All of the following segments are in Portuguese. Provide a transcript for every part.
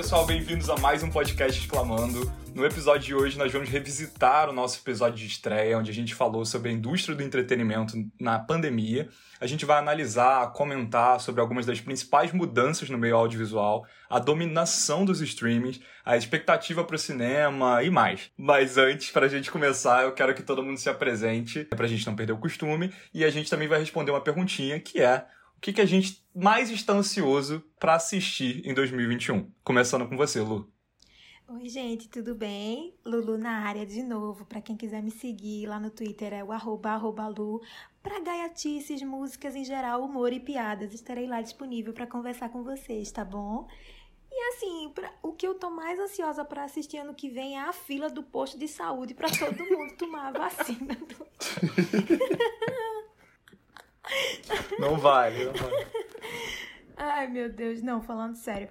pessoal, bem-vindos a mais um podcast Exclamando. No episódio de hoje nós vamos revisitar o nosso episódio de estreia, onde a gente falou sobre a indústria do entretenimento na pandemia. A gente vai analisar, comentar sobre algumas das principais mudanças no meio audiovisual, a dominação dos streamings, a expectativa para o cinema e mais. Mas antes, para a gente começar, eu quero que todo mundo se apresente, para a gente não perder o costume, e a gente também vai responder uma perguntinha que é o que, que a gente mais está ansioso para assistir em 2021? Começando com você, Lu. Oi, gente, tudo bem? Lulu na área de novo. Para quem quiser me seguir lá no Twitter é o arroba, arroba Lu. Para gaiatices, músicas em geral, humor e piadas, estarei lá disponível para conversar com vocês, tá bom? E assim, pra, o que eu tô mais ansiosa para assistir ano que vem é a fila do posto de saúde para todo mundo tomar a vacina. Do... Não vale, não vale. Ai, meu Deus, não, falando sério.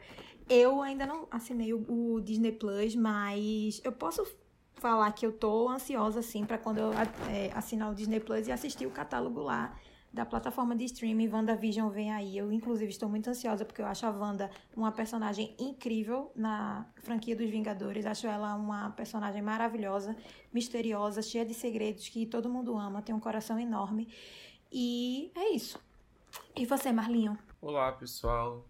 Eu ainda não assinei o, o Disney Plus, mas eu posso falar que eu tô ansiosa, assim, para quando eu é, assinar o Disney Plus e assistir o catálogo lá da plataforma de streaming WandaVision vem aí. Eu, inclusive, estou muito ansiosa porque eu acho a Wanda uma personagem incrível na franquia dos Vingadores. Acho ela uma personagem maravilhosa, misteriosa, cheia de segredos que todo mundo ama, tem um coração enorme. E é isso. E você, Marlinho? Olá, pessoal.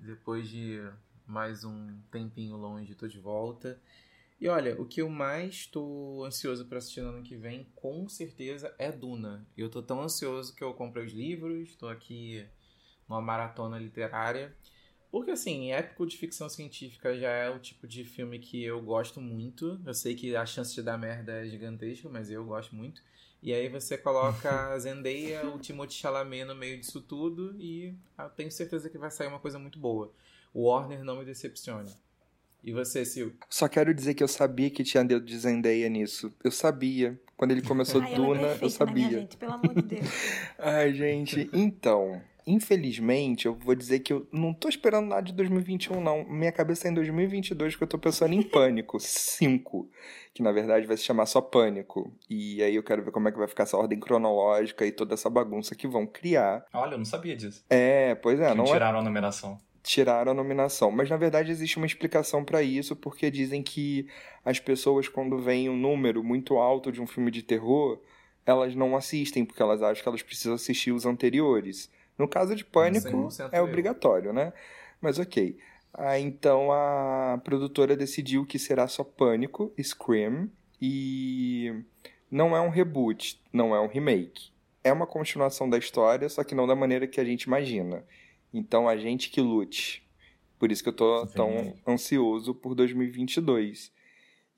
Depois de mais um tempinho longe, tô de volta. E olha, o que eu mais estou ansioso para assistir no ano que vem, com certeza, é Duna. Eu tô tão ansioso que eu comprei os livros, estou aqui numa maratona literária. Porque, assim, épico de ficção científica já é o tipo de filme que eu gosto muito. Eu sei que a chance de dar merda é gigantesca, mas eu gosto muito. E aí você coloca a Zendaya, o Timothée Chalamet no meio disso tudo e eu tenho certeza que vai sair uma coisa muito boa. O Warner não me decepcione. E você, Sil? Só quero dizer que eu sabia que tinha dedo de Zendaya nisso. Eu sabia. Quando ele começou Ai, Duna, ela é eu sabia. Né, gente? Pelo amor de Deus. Ai, gente, então, infelizmente, eu vou dizer que eu não tô esperando nada de 2021, não. Minha cabeça é em 2022, que eu tô pensando em Pânico 5, que na verdade vai se chamar só Pânico. E aí eu quero ver como é que vai ficar essa ordem cronológica e toda essa bagunça que vão criar. Olha, eu não sabia disso. É, pois é, Que não é tiraram a numeração. tiraram a nominação. Mas na verdade existe uma explicação para isso, porque dizem que as pessoas, quando veem um número muito alto de um filme de terror, elas não assistem, porque elas acham que elas precisam assistir os anteriores. No caso de Pânico, 100% é eu. obrigatório, né? Mas ok. Ah, então a produtora decidiu que será só Pânico, Scream, e não é um reboot, não é um remake. É uma continuação da história, só que não da maneira que a gente imagina. Então a gente que lute. Por isso que eu tô tão Verdade. ansioso por 2022.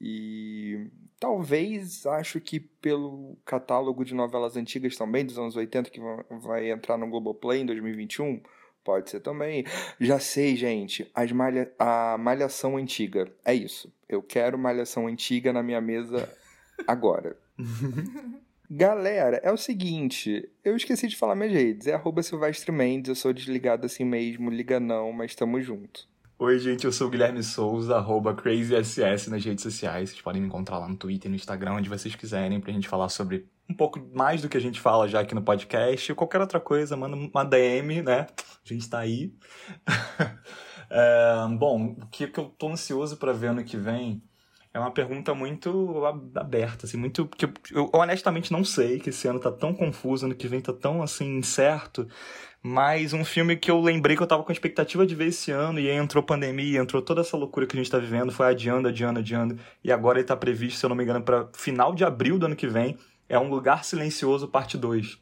E talvez acho que pelo catálogo de novelas antigas também, dos anos 80, que va- vai entrar no Globoplay em 2021, pode ser também. Já sei, gente, as malha... a malhação antiga. É isso. Eu quero malhação antiga na minha mesa agora. Galera, é o seguinte, eu esqueci de falar minhas redes. É arroba Silvestre Mendes, eu sou desligado assim mesmo, liga não, mas tamo junto. Oi, gente, eu sou o Guilherme Souza, arroba CrazySS nas redes sociais. Vocês podem me encontrar lá no Twitter no Instagram, onde vocês quiserem, pra gente falar sobre um pouco mais do que a gente fala já aqui no podcast. Qualquer outra coisa, manda uma DM, né? A gente tá aí. É, bom, o que, que eu tô ansioso pra ver ano que vem é uma pergunta muito ab- aberta, assim, muito. Que eu, eu honestamente não sei, que esse ano tá tão confuso, ano que vem tá tão assim, incerto. Mas um filme que eu lembrei que eu tava com expectativa de ver esse ano, e aí entrou pandemia, entrou toda essa loucura que a gente tá vivendo, foi adiando, adiando, adiando, e agora ele tá previsto, se eu não me engano, pra final de abril do ano que vem. É Um Lugar Silencioso, parte 2.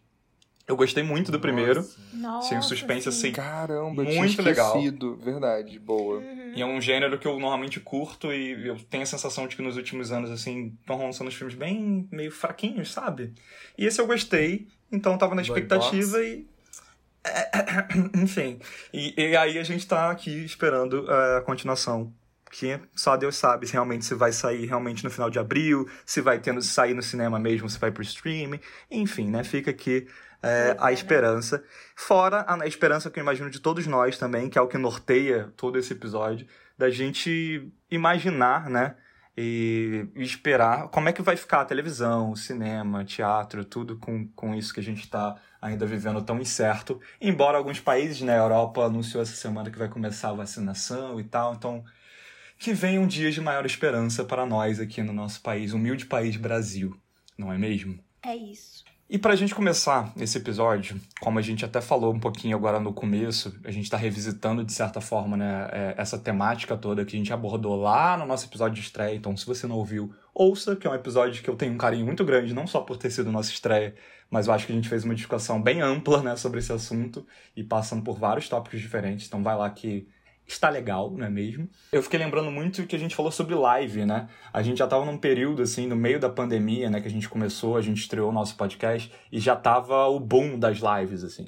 Eu gostei muito do primeiro. Nossa. Sem um suspense sim. assim. Caramba, eu tinha Muito legal. Verdade, boa. E é um gênero que eu normalmente curto e eu tenho a sensação de que nos últimos anos, assim, estão lançando os filmes bem meio fraquinhos, sabe? E esse eu gostei, então eu tava na expectativa e. Enfim. E, e aí a gente tá aqui esperando eh, a continuação. Que só Deus sabe se realmente se vai sair realmente no final de abril, se vai tendo sair no cinema mesmo, se vai pro streaming. Enfim, né? Fica aqui eh, a esperança. Fora a esperança que eu imagino de todos nós também, que é o que norteia todo esse episódio, da gente imaginar, né? E, esperar como é que vai ficar a televisão, cinema, teatro, tudo com, com isso que a gente está ainda vivendo tão incerto. Embora alguns países, né, Europa anunciou essa semana que vai começar a vacinação e tal, então que venham dias de maior esperança para nós aqui no nosso país, humilde país Brasil, não é mesmo? É isso. E para a gente começar esse episódio, como a gente até falou um pouquinho agora no começo, a gente está revisitando de certa forma né, é, essa temática toda que a gente abordou lá no nosso episódio de estreia. Então, se você não ouviu, ouça, que é um episódio que eu tenho um carinho muito grande, não só por ter sido nossa estreia, mas eu acho que a gente fez uma discussão bem ampla né, sobre esse assunto e passando por vários tópicos diferentes. Então, vai lá que está legal, não é mesmo? Eu fiquei lembrando muito que a gente falou sobre live, né? A gente já estava num período, assim, no meio da pandemia, né? Que a gente começou, a gente estreou o nosso podcast e já tava o boom das lives, assim.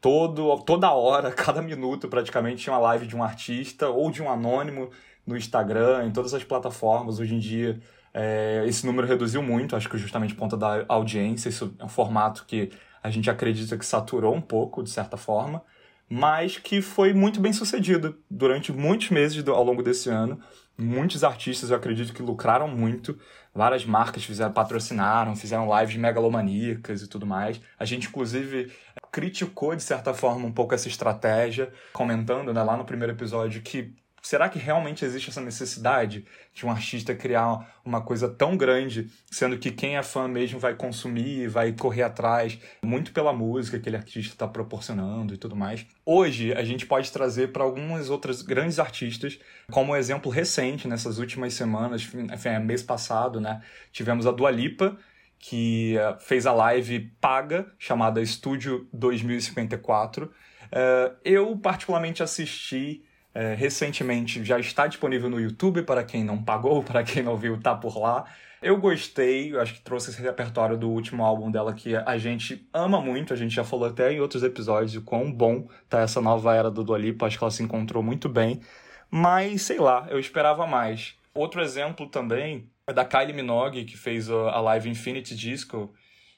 Todo, toda hora, cada minuto, praticamente, tinha uma live de um artista ou de um anônimo no Instagram, em todas as plataformas. Hoje em dia, é, esse número reduziu muito, acho que justamente por conta da audiência. Isso é um formato que a gente acredita que saturou um pouco, de certa forma mas que foi muito bem sucedido durante muitos meses do, ao longo desse ano. Muitos artistas, eu acredito, que lucraram muito. Várias marcas fizeram, patrocinaram, fizeram lives megalomaníacas e tudo mais. A gente, inclusive, criticou, de certa forma, um pouco essa estratégia, comentando né, lá no primeiro episódio que será que realmente existe essa necessidade de um artista criar uma coisa tão grande, sendo que quem é fã mesmo vai consumir, vai correr atrás, muito pela música que aquele artista está proporcionando e tudo mais. Hoje, a gente pode trazer para algumas outras grandes artistas, como exemplo recente, nessas últimas semanas, enfim, mês passado, né, tivemos a Dua Lipa, que eh, fez a live paga, chamada Estúdio 2054. Eh, eu, particularmente, assisti é, recentemente já está disponível no YouTube para quem não pagou, para quem não viu, tá por lá. Eu gostei, acho que trouxe esse repertório do último álbum dela que a gente ama muito, a gente já falou até em outros episódios o quão bom tá essa nova era do Dua Lipa, acho que ela se encontrou muito bem, mas sei lá, eu esperava mais. Outro exemplo também é da Kylie Minogue, que fez a live Infinity Disco,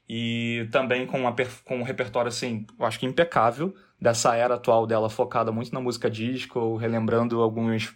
e também com, uma, com um repertório, assim, eu acho que impecável, dessa era atual dela, focada muito na música disco, relembrando alguns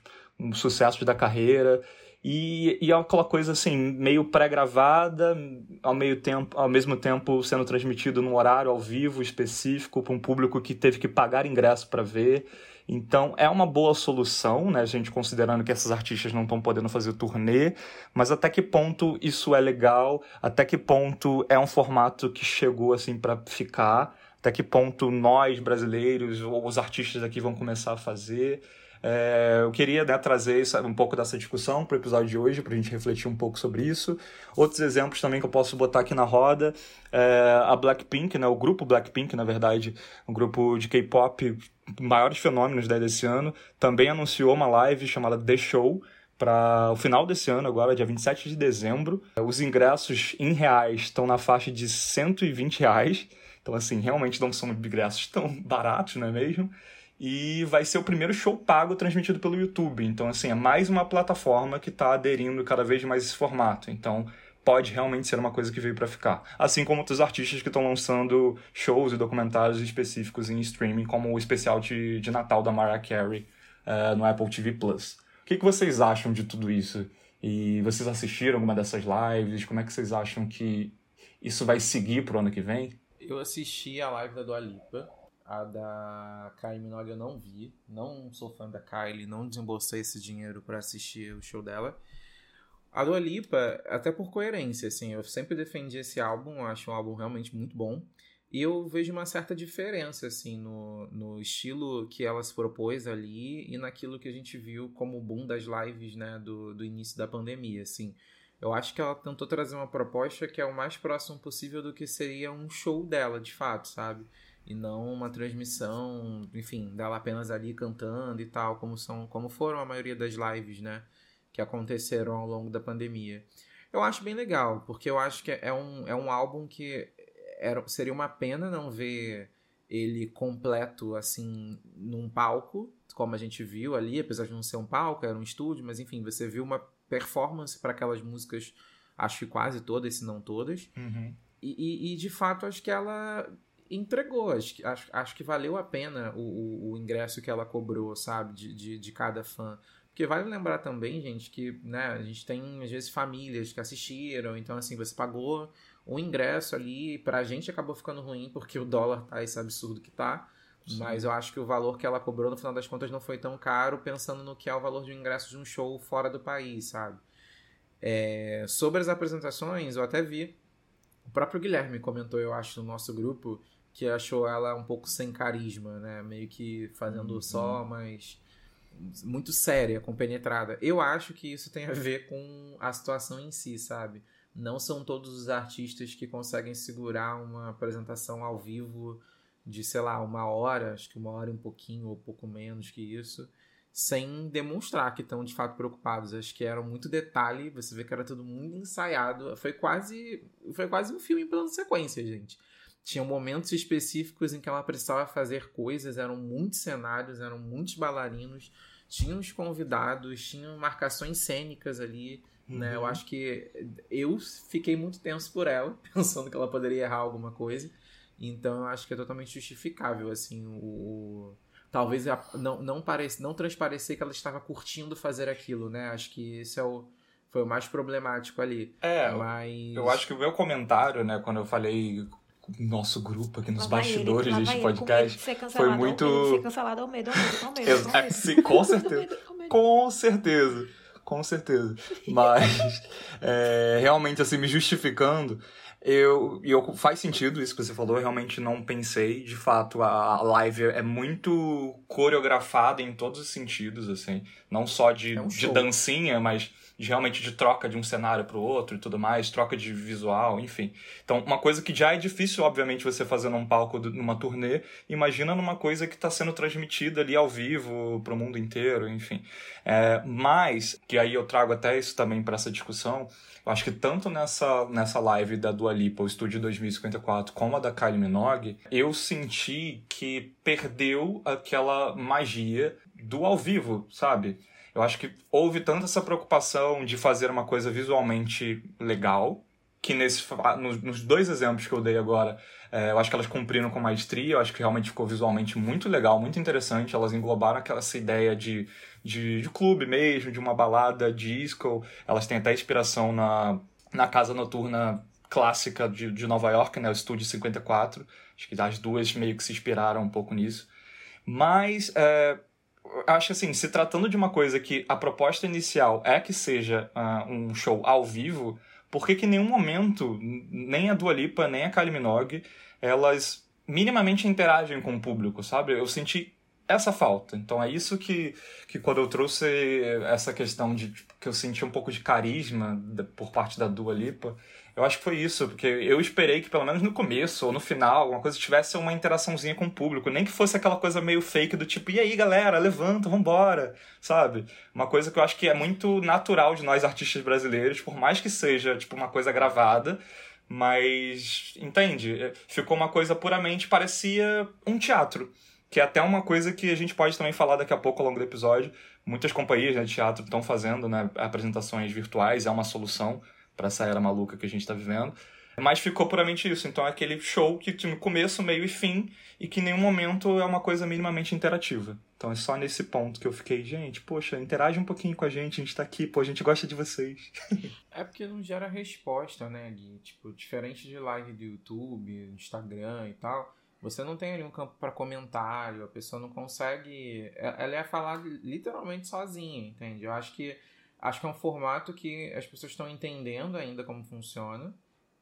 sucessos da carreira. E, e é aquela coisa assim, meio pré-gravada, ao, meio tempo, ao mesmo tempo sendo transmitido num horário ao vivo específico para um público que teve que pagar ingresso para ver. Então é uma boa solução, né? A gente considerando que esses artistas não estão podendo fazer turnê, mas até que ponto isso é legal? Até que ponto é um formato que chegou assim para ficar? Até que ponto nós brasileiros ou os artistas aqui vão começar a fazer? É, eu queria né, trazer um pouco dessa discussão para o episódio de hoje, para a gente refletir um pouco sobre isso. Outros exemplos também que eu posso botar aqui na roda, é a Blackpink, né, o grupo Blackpink, na verdade, um grupo de K-pop, maiores fenômenos desse ano, também anunciou uma live chamada The Show, para o final desse ano, agora, dia 27 de dezembro. Os ingressos em reais estão na faixa de 120 reais. Então, assim, realmente não são ingressos tão baratos, não é mesmo? e vai ser o primeiro show pago transmitido pelo YouTube. Então, assim, é mais uma plataforma que está aderindo cada vez mais esse formato. Então, pode realmente ser uma coisa que veio para ficar. Assim como outros artistas que estão lançando shows e documentários específicos em streaming, como o especial de, de Natal da Mariah Carey uh, no Apple TV Plus. O que, que vocês acham de tudo isso? E vocês assistiram alguma dessas lives? Como é que vocês acham que isso vai seguir pro ano que vem? Eu assisti a live da Dua Lipa a da Kylie Minogue eu não vi. Não sou fã da Kylie, não desembolsei esse dinheiro para assistir o show dela. A Dua Lipa, até por coerência, assim, eu sempre defendi esse álbum, acho um álbum realmente muito bom. E eu vejo uma certa diferença, assim, no, no estilo que ela se propôs ali e naquilo que a gente viu como boom das lives, né, do, do início da pandemia, assim. Eu acho que ela tentou trazer uma proposta que é o mais próximo possível do que seria um show dela, de fato, sabe? e não uma transmissão, enfim, dela apenas ali cantando e tal, como são, como foram a maioria das lives, né, que aconteceram ao longo da pandemia. Eu acho bem legal, porque eu acho que é um, é um álbum que era, seria uma pena não ver ele completo assim num palco, como a gente viu ali, apesar de não ser um palco, era um estúdio, mas enfim, você viu uma performance para aquelas músicas, acho que quase todas, se não todas. Uhum. E, e, e, de fato acho que ela entregou. Acho, acho, acho que valeu a pena o, o, o ingresso que ela cobrou, sabe, de, de, de cada fã. Porque vale lembrar também, gente, que né, a gente tem, às vezes, famílias que assistiram, então, assim, você pagou o ingresso ali, pra gente acabou ficando ruim, porque o dólar tá esse absurdo que tá. Sim. Mas eu acho que o valor que ela cobrou, no final das contas, não foi tão caro, pensando no que é o valor de um ingresso de um show fora do país, sabe? É, sobre as apresentações, eu até vi. O próprio Guilherme comentou, eu acho, no nosso grupo, que achou ela um pouco sem carisma, né? Meio que fazendo uhum. só, mas muito séria, compenetrada. Eu acho que isso tem a ver com a situação em si, sabe? Não são todos os artistas que conseguem segurar uma apresentação ao vivo de, sei lá, uma hora, acho que uma hora e um pouquinho ou pouco menos que isso, sem demonstrar que estão de fato preocupados. Acho que era muito detalhe, você vê que era tudo muito ensaiado. Foi quase, foi quase um filme em plano de sequência, gente. Tinham momentos específicos em que ela precisava fazer coisas, eram muitos cenários, eram muitos bailarinos, tinham os convidados, tinham marcações cênicas ali. Uhum. Né? Eu uhum. acho que eu fiquei muito tenso por ela, pensando que ela poderia errar alguma coisa. Então eu acho que é totalmente justificável assim o, talvez não, não, parece, não transparecer que ela estava curtindo fazer aquilo, né? Acho que esse é o, foi o mais problemático ali. É, mas... eu acho que o meu comentário, né, quando eu falei nosso grupo aqui nos bastidores ele, deste podcast foi muito ser cancelado ao medo, ao medo, ao medo, ao medo. Sim, com certeza com certeza com certeza mas é, realmente assim me justificando eu, eu faz sentido isso que você falou, eu realmente não pensei. De fato, a, live é muito coreografada em todos os sentidos, assim. Não só de, é um de dancinha, mas de, realmente de troca de um cenário para o outro e tudo mais, troca de visual, enfim. Então, uma coisa que já é difícil, obviamente, você fazer num palco, numa turnê, imagina numa coisa que está sendo transmitida ali ao vivo para o mundo inteiro, enfim. É, mas, que aí eu trago até isso também para essa discussão, eu acho que tanto nessa, nessa live da Dua Lipa, o Estúdio 2054, como a da Kylie Minogue, eu senti que perdeu aquela magia do ao vivo, sabe? Eu acho que houve tanta essa preocupação de fazer uma coisa visualmente legal, que nesse, nos dois exemplos que eu dei agora, é, eu acho que elas cumpriram com maestria, eu acho que realmente ficou visualmente muito legal, muito interessante. Elas englobaram aquela essa ideia de de, de clube mesmo, de uma balada disco. Elas têm até inspiração na, na casa noturna clássica de, de Nova York, né, o Estúdio 54. Acho que as duas meio que se inspiraram um pouco nisso. Mas é, acho assim, se tratando de uma coisa que a proposta inicial é que seja uh, um show ao vivo, por que que em nenhum momento, nem a Dua Lipa, nem a Kylie Minogue, elas minimamente interagem com o público, sabe? Eu senti essa falta. Então é isso que, que quando eu trouxe essa questão de tipo, que eu senti um pouco de carisma por parte da Dua Lipa, eu acho que foi isso, porque eu esperei que pelo menos no começo ou no final, alguma coisa tivesse uma interaçãozinha com o público, nem que fosse aquela coisa meio fake do tipo, e aí galera, levanta, vambora, sabe? Uma coisa que eu acho que é muito natural de nós artistas brasileiros, por mais que seja tipo uma coisa gravada, mas entende? Ficou uma coisa puramente parecia um teatro que é até uma coisa que a gente pode também falar daqui a pouco ao longo do episódio. Muitas companhias né, de teatro estão fazendo né, apresentações virtuais, é uma solução para essa era maluca que a gente está vivendo. Mas ficou puramente isso. Então é aquele show que tem começo, meio e fim, e que em nenhum momento é uma coisa minimamente interativa. Então é só nesse ponto que eu fiquei, gente, poxa, interage um pouquinho com a gente, a gente tá aqui, pô, a gente gosta de vocês. é porque não gera resposta, né, Gui? Tipo, diferente de live do YouTube, Instagram e tal você não tem ali um campo para comentário, a pessoa não consegue. É, ela é falar literalmente sozinha, entende? Eu acho que acho que é um formato que as pessoas estão entendendo ainda como funciona.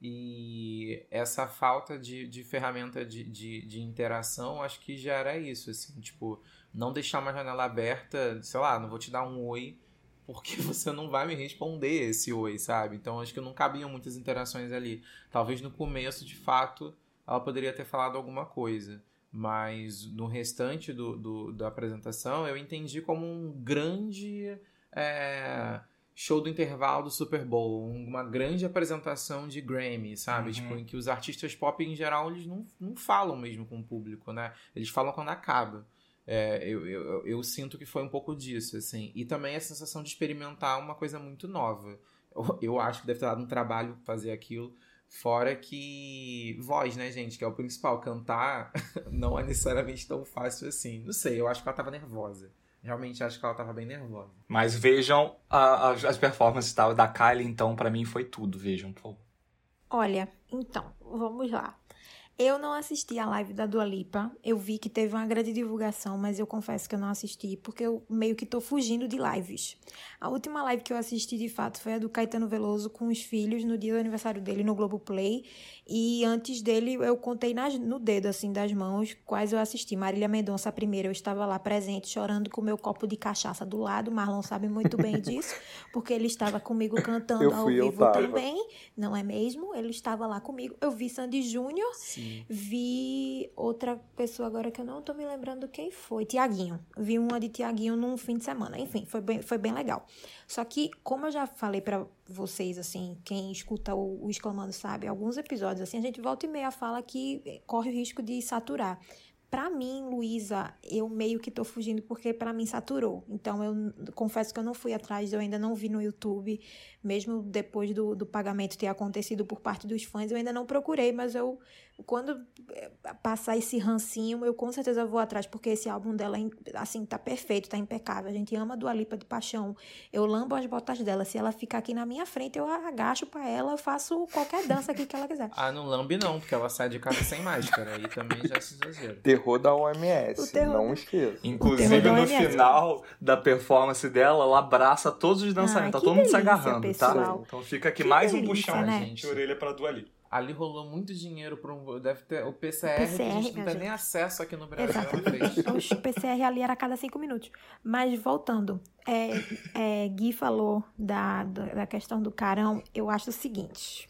E essa falta de, de ferramenta de, de, de interação, acho que gera isso, assim, tipo, não deixar uma janela aberta, sei lá, não vou te dar um oi, porque você não vai me responder esse oi, sabe? Então acho que não cabiam muitas interações ali. Talvez no começo, de fato, ela poderia ter falado alguma coisa. Mas no restante do, do da apresentação, eu entendi como um grande é, show do intervalo do Super Bowl, uma grande apresentação de Grammy, sabe? Uhum. Tipo, em que os artistas pop, em geral, eles não, não falam mesmo com o público, né? Eles falam quando acaba. É, eu, eu, eu, sinto que foi um pouco disso, assim. E também a sensação de experimentar uma coisa muito nova. Eu, eu acho que deve ter dado um trabalho fazer aquilo. Fora que voz, né, gente, que é o principal. Cantar não é necessariamente tão fácil assim. Não sei, eu acho que ela tava nervosa. Realmente acho que ela tava bem nervosa. Mas vejam a, a, as performances tal da Kylie, então, para mim foi tudo. Vejam, por favor. Olha, então, vamos lá. Eu não assisti a live da Dua Lipa. Eu vi que teve uma grande divulgação, mas eu confesso que eu não assisti, porque eu meio que tô fugindo de lives. A última live que eu assisti, de fato, foi a do Caetano Veloso com os filhos no dia do aniversário dele no Globoplay. E antes dele, eu contei nas, no dedo, assim, das mãos, quais eu assisti. Marília Mendonça, a primeira, eu estava lá presente, chorando com o meu copo de cachaça do lado. Marlon sabe muito bem disso, porque ele estava comigo cantando ao fui, eu vivo também, não é mesmo? Ele estava lá comigo. Eu vi Sandy Júnior, Sim. Vi outra pessoa agora que eu não tô me lembrando quem foi, Tiaguinho. Vi uma de Tiaguinho num fim de semana. Enfim, foi bem, foi bem legal. Só que, como eu já falei pra vocês, assim, quem escuta o, o Exclamando sabe, alguns episódios, assim, a gente volta e meia fala que corre o risco de saturar. Pra mim, Luísa, eu meio que tô fugindo porque pra mim saturou. Então, eu confesso que eu não fui atrás, eu ainda não vi no YouTube, mesmo depois do, do pagamento ter acontecido por parte dos fãs, eu ainda não procurei, mas eu, quando eh, passar esse rancinho, eu com certeza vou atrás, porque esse álbum dela, assim, tá perfeito, tá impecável. A gente ama a Dua Lipa de paixão. Eu lambo as botas dela. Se ela ficar aqui na minha frente, eu agacho pra ela, eu faço qualquer dança aqui que ela quiser. Ah, não lambe não, porque ela sai de casa sem máscara. Aí também já se exagera. Terror da O OMS, terror não esqueça. Inclusive, no OMS. final da performance dela, ela abraça todos os dançarinos. Ai, tá todo mundo se agarrando, pessoal. tá? Então fica aqui Que mais um delícia, puxão, né? gente. Orelha pra Dua Lipa. Ali rolou muito dinheiro para um. Deve ter. O PCR, PCR, que a gente não tem nem acesso aqui no Brasil. Exatamente. O PCR ali era a cada cinco minutos. Mas voltando, é, é, Gui falou da, da questão do carão. Eu acho o seguinte: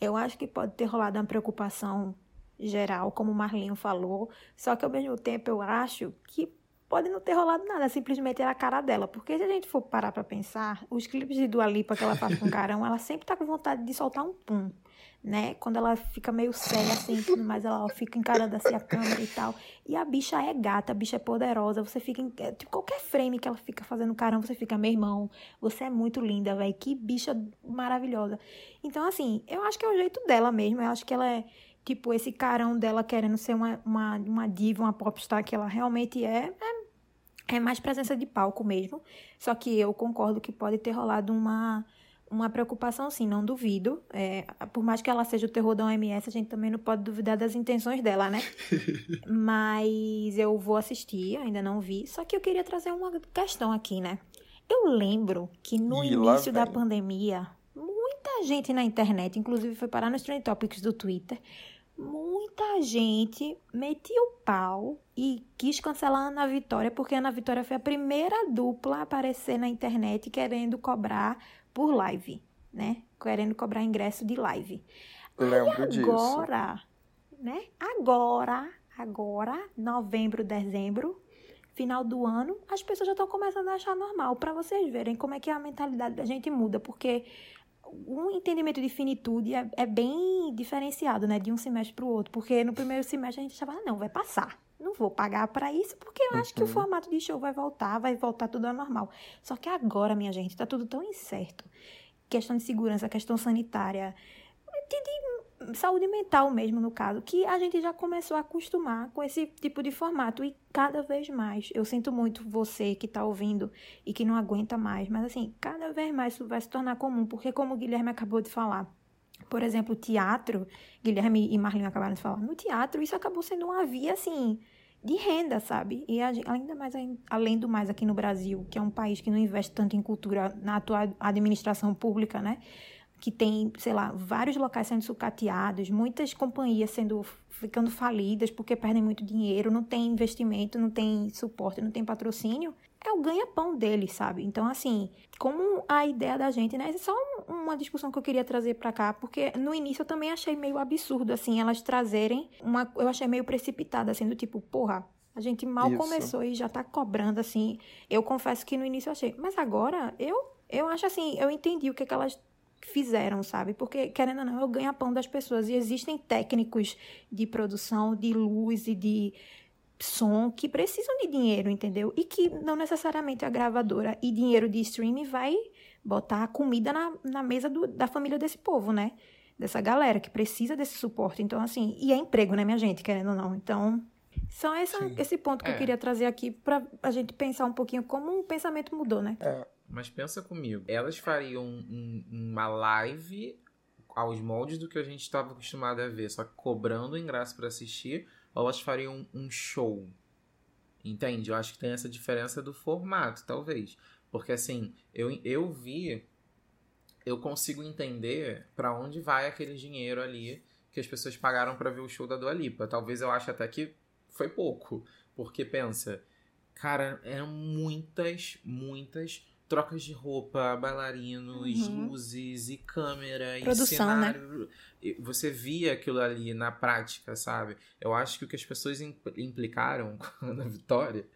eu acho que pode ter rolado uma preocupação geral, como o Marlinho falou. Só que ao mesmo tempo eu acho que pode não ter rolado nada, simplesmente era a cara dela. Porque se a gente for parar pra pensar, os clipes de Dua Lipa que ela faz com carão, ela sempre tá com vontade de soltar um pum. Né? Quando ela fica meio séria assim, tudo mais, ela fica encarando assim a câmera e tal. E a bicha é gata, a bicha é poderosa. Você fica. Em, é, tipo, qualquer frame que ela fica fazendo carão, você fica, meu irmão, você é muito linda, velho. Que bicha maravilhosa. Então, assim, eu acho que é o jeito dela mesmo. Eu acho que ela é, tipo, esse carão dela querendo ser uma, uma, uma diva, uma popstar que ela realmente é. É, é mais presença de palco mesmo. Só que eu concordo que pode ter rolado uma uma preocupação, sim, não duvido. É, por mais que ela seja o terror da OMS, a gente também não pode duvidar das intenções dela, né? Mas eu vou assistir, ainda não vi. Só que eu queria trazer uma questão aqui, né? Eu lembro que no lá início da pandemia, muita gente na internet, inclusive foi parar nos Trend Topics do Twitter, muita gente metia o pau e quis cancelar a Ana Vitória, porque a Ana Vitória foi a primeira dupla a aparecer na internet querendo cobrar por live, né? Querendo cobrar ingresso de live. Lembro disso. Agora, né? Agora, agora, novembro, dezembro, final do ano, as pessoas já estão começando a achar normal. Para vocês verem como é que a mentalidade da gente muda, porque um entendimento de finitude é, é bem diferenciado, né? De um semestre para o outro. Porque no primeiro semestre a gente achava, ah, não, vai passar. Não vou pagar para isso, porque eu acho que o Uhum. formato de show vai voltar, vai voltar tudo ao normal. Só que agora, minha gente, tá tudo tão incerto. Questão de segurança, questão sanitária, de, de saúde mental mesmo, no caso, que a gente já começou a acostumar com esse tipo de formato e cada vez mais. Eu sinto muito você que tá ouvindo e que não aguenta mais, mas assim, cada vez mais isso vai se tornar comum, porque como o Guilherme acabou de falar, por exemplo, teatro, Guilherme e Marlene acabaram de falar, no teatro isso acabou sendo uma via, assim, de renda, sabe? E ainda mais, além do mais, aqui no Brasil, que é um país que não investe tanto em cultura na atual administração pública, né? Que tem, sei lá, vários locais sendo sucateados, muitas companhias sendo ficando falidas porque perdem muito dinheiro, não tem investimento, não tem suporte, não tem patrocínio. É o ganha-pão deles, sabe? Então, assim, como a ideia da gente, né? Essa é só um- uma discussão que eu queria trazer pra cá, porque no início eu também achei meio absurdo, assim, elas trazerem uma. Eu achei meio precipitada, assim, do tipo, porra, a gente mal Isso. começou e já tá cobrando, assim. Eu confesso que no início eu achei. Mas agora, eu, eu acho assim, eu entendi o que, que elas fizeram, sabe? Porque, querendo ou não, é o ganha-pão das pessoas. E existem técnicos de produção, de luz e de som que precisam de dinheiro, entendeu? E que não necessariamente a gravadora e dinheiro de streaming vai botar comida na, na mesa do- da família desse povo, né? Dessa galera que precisa desse suporte. Então, assim, e é emprego, né, minha gente, querendo ou não. Então, Só essa, esse ponto que é. eu queria trazer aqui para a gente pensar um pouquinho como o pensamento mudou, né? É. Mas pensa comigo, elas fariam um, uma live aos moldes do que a gente estava acostumado a ver, só que cobrando ingresso para assistir, elas fariam um show? Entende? Eu acho que tem essa diferença do formato, talvez. Porque assim, eu, eu vi, eu consigo entender para onde vai aquele dinheiro ali que as pessoas pagaram para ver o show da Dua Lipa. Talvez eu ache até que foi pouco. Porque pensa, cara, eram muitas, muitas trocas de roupa, bailarinos, uhum. luzes e câmera Produção, e né? cenário. Né? Você via aquilo ali na prática, sabe? Eu acho que o que as pessoas implicaram na Vitória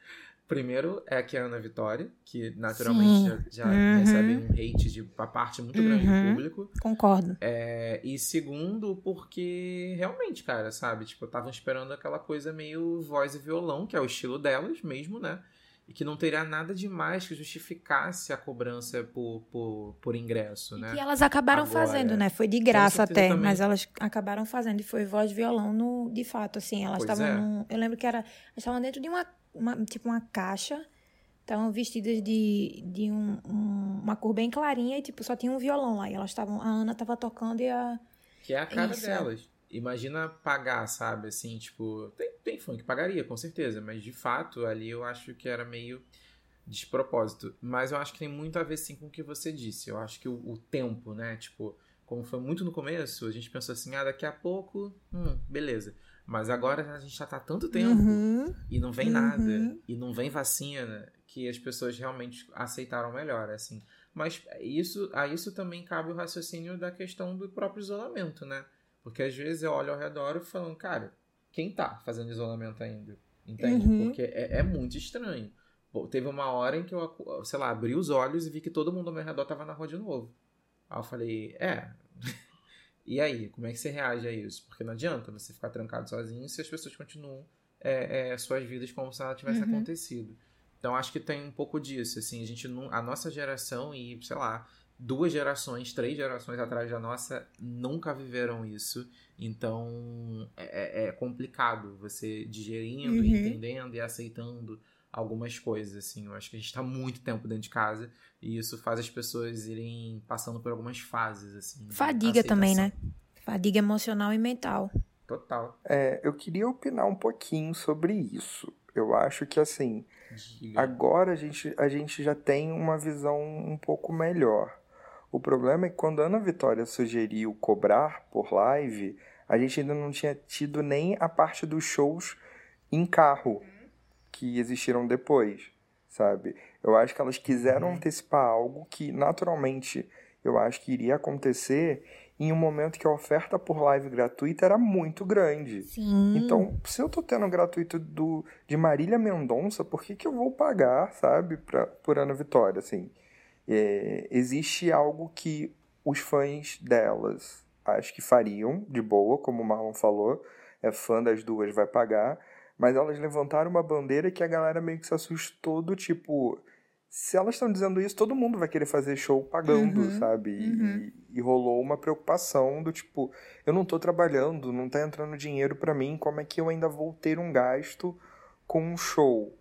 Primeiro é que a Ana Vitória, que naturalmente Sim. já, já uhum. recebe um hate de uma parte muito grande uhum. do público. Concordo. É, e segundo, porque realmente, cara, sabe? Tipo, estavam esperando aquela coisa meio voz e violão, que é o estilo delas mesmo, né? E que não teria nada demais que justificasse a cobrança por, por, por ingresso, né? E elas acabaram Agora, fazendo, né? Foi de graça até, também. mas elas acabaram fazendo. E foi voz e violão, no, de fato, assim. Elas estavam. É. Eu lembro que era. Elas estavam dentro de uma uma, tipo uma caixa. Estavam vestidas de, de um, um, uma cor bem clarinha e tipo, só tinha um violão lá. E elas estavam. A Ana tava tocando e a. Que é a cara Isso. delas. Imagina pagar, sabe? Assim, tipo. Tem, tem fã que pagaria, com certeza. Mas de fato, ali eu acho que era meio despropósito. Mas eu acho que tem muito a ver sim com o que você disse. Eu acho que o, o tempo, né? Tipo, como foi muito no começo, a gente pensou assim, ah, daqui a pouco, hum, beleza. Mas agora a gente já tá tanto tempo uhum. e não vem uhum. nada, e não vem vacina, que as pessoas realmente aceitaram melhor, assim. Mas isso, a isso também cabe o raciocínio da questão do próprio isolamento, né? Porque às vezes eu olho ao redor e falo, cara, quem tá fazendo isolamento ainda? Entende? Uhum. Porque é, é, muito estranho. Pô, teve uma hora em que eu, sei lá, abri os olhos e vi que todo mundo ao meu redor tava na rua de novo. Aí eu falei, é, e aí, como é que você reage a isso? Porque não adianta você ficar trancado sozinho se as pessoas continuam é, é, suas vidas como se nada tivesse uhum. acontecido. Então acho que tem um pouco disso, assim, a gente não, a nossa geração e, sei lá, duas gerações, três gerações atrás da nossa nunca viveram isso. Então é, é, é complicado você digerindo, uhum. entendendo e aceitando algumas coisas, assim. Eu acho que a gente está muito tempo dentro de casa e isso faz as pessoas irem passando por algumas fases, assim. Fadiga também, né? Fadiga emocional e mental. Total. É, eu queria opinar um pouquinho sobre isso. Eu acho que, assim, Diga. agora a gente, a gente já tem uma visão um pouco melhor. O problema é que quando a Ana Vitória sugeriu cobrar por live, a gente ainda não tinha tido nem a parte dos shows em carro que existiram depois, sabe? Eu acho que elas quiseram uhum. antecipar algo que naturalmente eu acho que iria acontecer em um momento que a oferta por live gratuita era muito grande. Sim. Então, se eu tô tendo gratuito do, de Marília Mendonça, por que, que eu vou pagar, sabe, pra, por Ana Vitória, assim? É, existe algo que os fãs delas acho que fariam de boa, como o Marlon falou, é fã das duas, vai pagar, mas elas levantaram uma bandeira que a galera meio que se assustou do tipo. Se elas estão dizendo isso, todo mundo vai querer fazer show pagando, uhum, sabe? Uhum. E, e, rolou uma preocupação do tipo, eu não tô trabalhando, não tá entrando dinheiro para mim, como é que eu ainda vou ter um gasto com um show?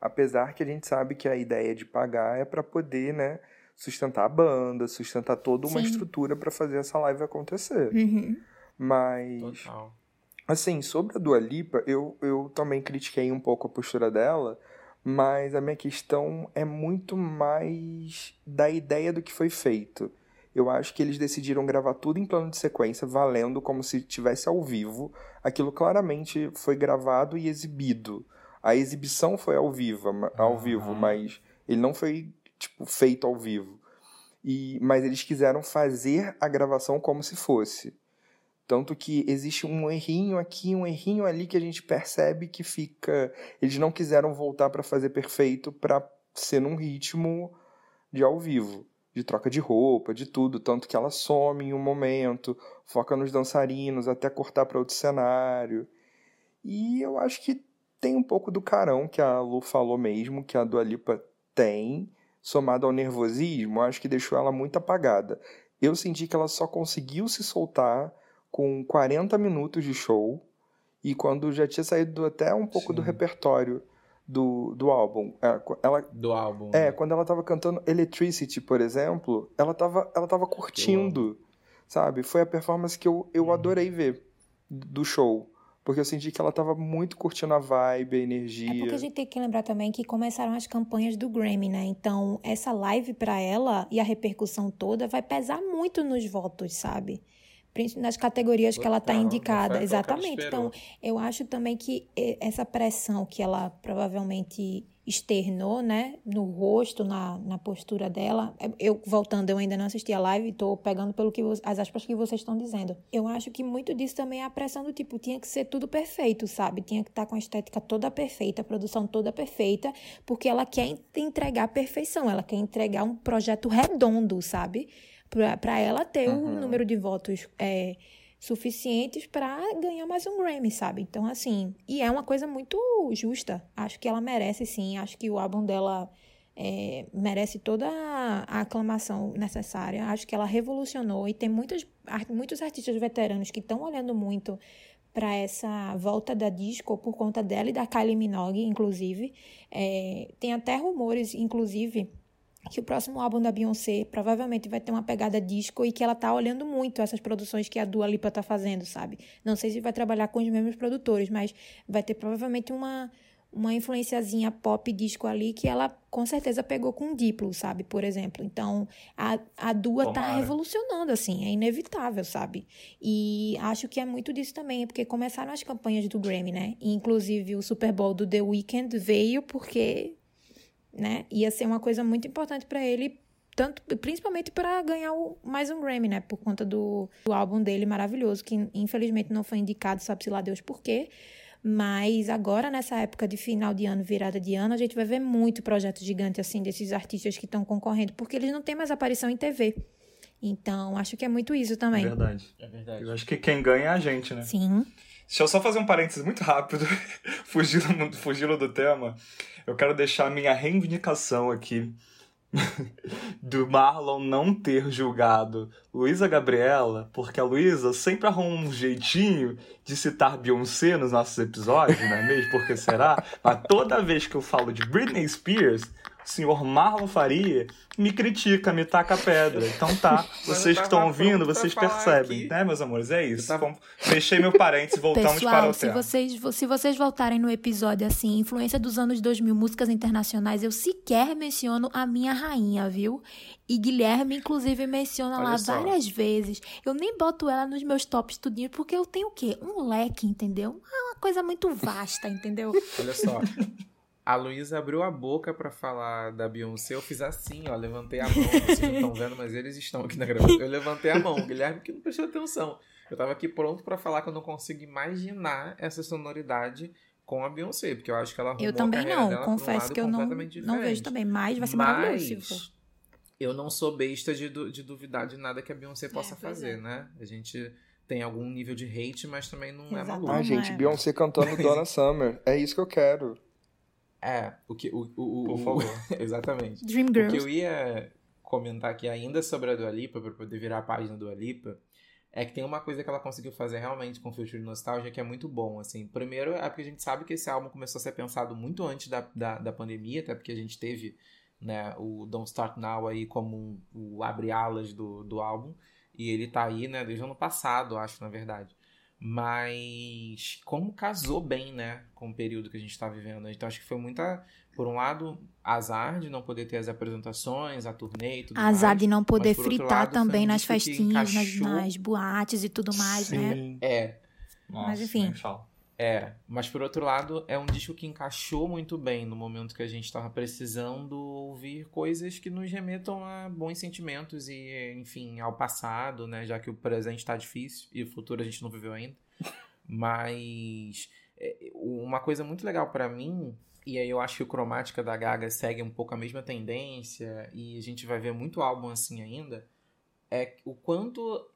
Apesar que a gente sabe que a ideia de pagar é para poder, né, sustentar a banda, sustentar toda uma Sim. estrutura para fazer essa live acontecer. Uhum. Mas Total. Assim, sobre a Dua Lipa, eu, eu também critiquei um pouco a postura dela, mas a minha questão é muito mais da ideia do que foi feito. Eu acho que eles decidiram gravar tudo em plano de sequência, valendo como se tivesse ao vivo. Aquilo claramente foi gravado e exibido. A exibição foi ao vivo, ao uhum. vivo, mas ele não foi tipo feito ao vivo. E mas eles quiseram fazer a gravação como se fosse. Tanto que existe um errinho aqui, um errinho ali que a gente percebe que fica. Eles não quiseram voltar para fazer perfeito para ser num ritmo de ao vivo, de troca de roupa, de tudo. Tanto que ela some em um momento, foca nos dançarinos até cortar para outro cenário. E eu acho que tem um pouco do carão que a Lu falou mesmo, que a Dua Lipa tem, somado ao nervosismo, acho que deixou ela muito apagada. Eu senti que ela só conseguiu se soltar com 40 minutos de show e quando já tinha saído até um pouco Sim. do repertório do, do álbum. É, ela, do álbum. É, né? quando ela tava cantando Electricity, por exemplo, ela tava, ela tava curtindo, sabe? Foi a performance que eu, eu uhum. adorei ver do show. Porque eu senti que ela tava muito curtindo a vibe, a energia. É porque a gente tem que lembrar também que começaram as campanhas do Grammy, né? Então, essa live para ela e a repercussão toda vai pesar muito nos votos, sabe? nas categorias que ela está indicada. Exatamente. Então, eu acho também que essa pressão que ela provavelmente externou, né, no rosto, na, na postura dela. Eu, voltando, eu ainda não assisti a live, estou pegando pelo que as aspas que vocês estão dizendo. Eu acho que muito disso também é a pressão do tipo, tinha que ser tudo perfeito, sabe? Tinha que estar tá com a estética toda perfeita, a produção toda perfeita, porque ela quer entregar a perfeição, ela quer entregar um projeto redondo, sabe? para ela ter o uhum. um número de votos é, suficientes para ganhar mais um Grammy, sabe? Então, assim, e é uma coisa muito justa. Acho que ela merece, sim. Acho que o álbum dela é, merece toda a aclamação necessária. Acho que ela revolucionou e tem muitos, muitos artistas veteranos que estão olhando muito para essa volta da disco por conta dela e da Kylie Minogue, inclusive. É, tem até rumores, inclusive, que o próximo álbum da Beyoncé provavelmente vai ter uma pegada disco e que ela tá olhando muito essas produções que a Dua Lipa tá fazendo, sabe? Não sei se vai trabalhar com os mesmos produtores, mas vai ter provavelmente uma uma influenciazinha pop disco ali que ela com certeza pegou com Diplo, sabe? Por exemplo. Então, a, a Dua tá Tomara. tá revolucionando, assim, é inevitável, sabe? E acho que é muito disso também, porque começaram as campanhas do Grammy, né? E, inclusive, o Super Bowl do The Weeknd veio porque né? Ia ser uma coisa muito importante para ele, tanto principalmente para ganhar o, mais um Grammy, né? Por conta do, do álbum dele maravilhoso, que infelizmente não foi indicado, sabe-se lá Deus por quê. Mas agora, nessa época de final de ano, virada de ano, a gente vai ver muito projeto gigante, assim, desses artistas que estão concorrendo, porque eles não têm mais aparição em TV. Então, acho que é muito isso também. É verdade. É verdade. Eu acho que quem ganha é a gente, né? Sim. Deixa eu só fazer um parênteses muito rápido, fugindo, fugindo do tema. Eu quero deixar minha reivindicação aqui do Marlon não ter julgado Luísa Gabriela, porque a Luísa sempre arruma um jeitinho de citar Beyoncé nos nossos episódios, não é mesmo? Porque será? Mas toda vez que eu falo de Britney Spears, senhor Marlon Faria me critica, me taca pedra. Então tá, vocês que estão ouvindo, vocês percebem, aqui. né, meus amores? É isso. Tava... Fechei meu parênteses, voltamos Pessoal, para o se vocês, se vocês voltarem no episódio assim, influência dos anos 2000, músicas internacionais, eu sequer menciono a minha rainha, viu? E Guilherme, inclusive, menciona Olha lá só. várias vezes. Eu nem boto ela nos meus tops tudinho, porque eu tenho o quê? Um leque, entendeu? É uma coisa muito vasta, entendeu? Olha só. A Luísa abriu a boca para falar da Beyoncé. Eu fiz assim, ó. Levantei a mão. Vocês não estão vendo, mas eles estão aqui na gravação. Eu levantei a mão. O Guilherme que não prestou atenção. Eu tava aqui pronto para falar que eu não consigo imaginar essa sonoridade com a Beyoncé, porque eu acho que ela Eu também não, confesso um que eu não, não vejo também, mas vai ser mas, maravilhoso. Eu não sou besta de, de duvidar de nada que a Beyoncé é, possa é, fazer, é. né? A gente tem algum nível de hate, mas também não é Exato. é maluco. Ah, gente, Beyoncé cantando Donna Summer. É isso que eu quero. É, o que. O, o, Por favor. exatamente. Dream Girls. O que eu ia comentar aqui ainda sobre a Dua Lipa, pra poder virar a página do Dua Lipa, é que tem uma coisa que ela conseguiu fazer realmente com Future Nostalgia que é muito bom, assim. Primeiro é porque a gente sabe que esse álbum começou a ser pensado muito antes da, da, da pandemia, até porque a gente teve né, o Don't Start Now aí como o abre-alas do, do álbum. E ele tá aí, né, desde o ano passado, acho, na verdade. Mas como casou bem, né, com o período que a gente está vivendo. Então acho que foi muita, por um lado, azar de não poder ter as apresentações, a turnê e tudo azar mais. de não poder fritar lado, também nas festinhas, nas, nas, boates e tudo mais, né? Sim. né? É. Nossa, Mas enfim. É, mas por outro lado, é um disco que encaixou muito bem no momento que a gente estava precisando ouvir coisas que nos remetam a bons sentimentos e, enfim, ao passado, né? Já que o presente está difícil e o futuro a gente não viveu ainda. Mas é, uma coisa muito legal para mim, e aí eu acho que o Cromática da Gaga segue um pouco a mesma tendência, e a gente vai ver muito álbum assim ainda é o quanto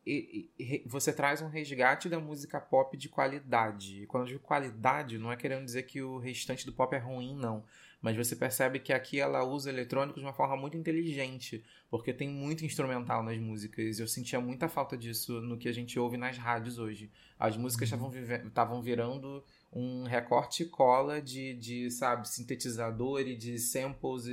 você traz um resgate da música pop de qualidade. E quando eu digo qualidade, não é querendo dizer que o restante do pop é ruim, não. Mas você percebe que aqui ela usa eletrônicos de uma forma muito inteligente, porque tem muito instrumental nas músicas. Eu sentia muita falta disso no que a gente ouve nas rádios hoje. As músicas estavam uhum. virando um recorte e cola de, de, sabe, sintetizador e de samples.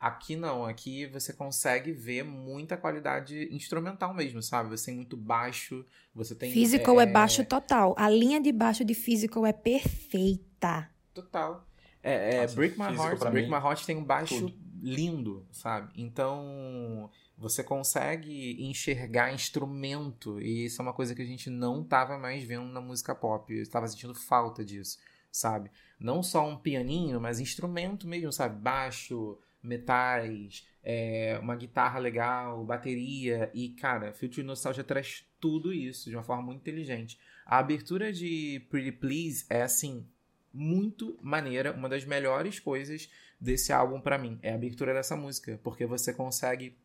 Aqui não, aqui você consegue ver muita qualidade instrumental mesmo, sabe? Você tem muito baixo, você tem... Physical é, é baixo total. A linha de baixo de Physical é perfeita. Total. É, é Nossa, Break My Heart, Break mim, My Heart tem um baixo tudo. lindo, sabe? Então você consegue enxergar instrumento e isso é uma coisa que a gente não tava mais vendo na música pop. Eu estava sentindo falta disso, sabe? Não só um pianinho, mas instrumento mesmo, sabe? Baixo, metais, é, uma guitarra legal, bateria e, cara, Future Nostalgia traz tudo isso de uma forma muito inteligente. A abertura de Pretty Please é, assim, muito maneira, uma das melhores coisas desse álbum para mim. É a abertura dessa música, porque você consegue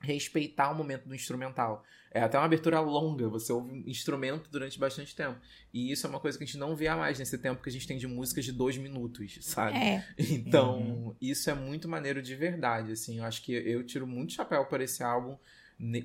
respeitar o momento do instrumental. É até uma abertura longa, você ouve um instrumento durante bastante tempo. E isso é uma coisa que a gente não vê mais nesse tempo que a gente tem de músicas de dois minutos, sabe? É. Então, uhum. isso é muito maneiro de verdade, assim. Eu acho que eu tiro muito chapéu por esse álbum,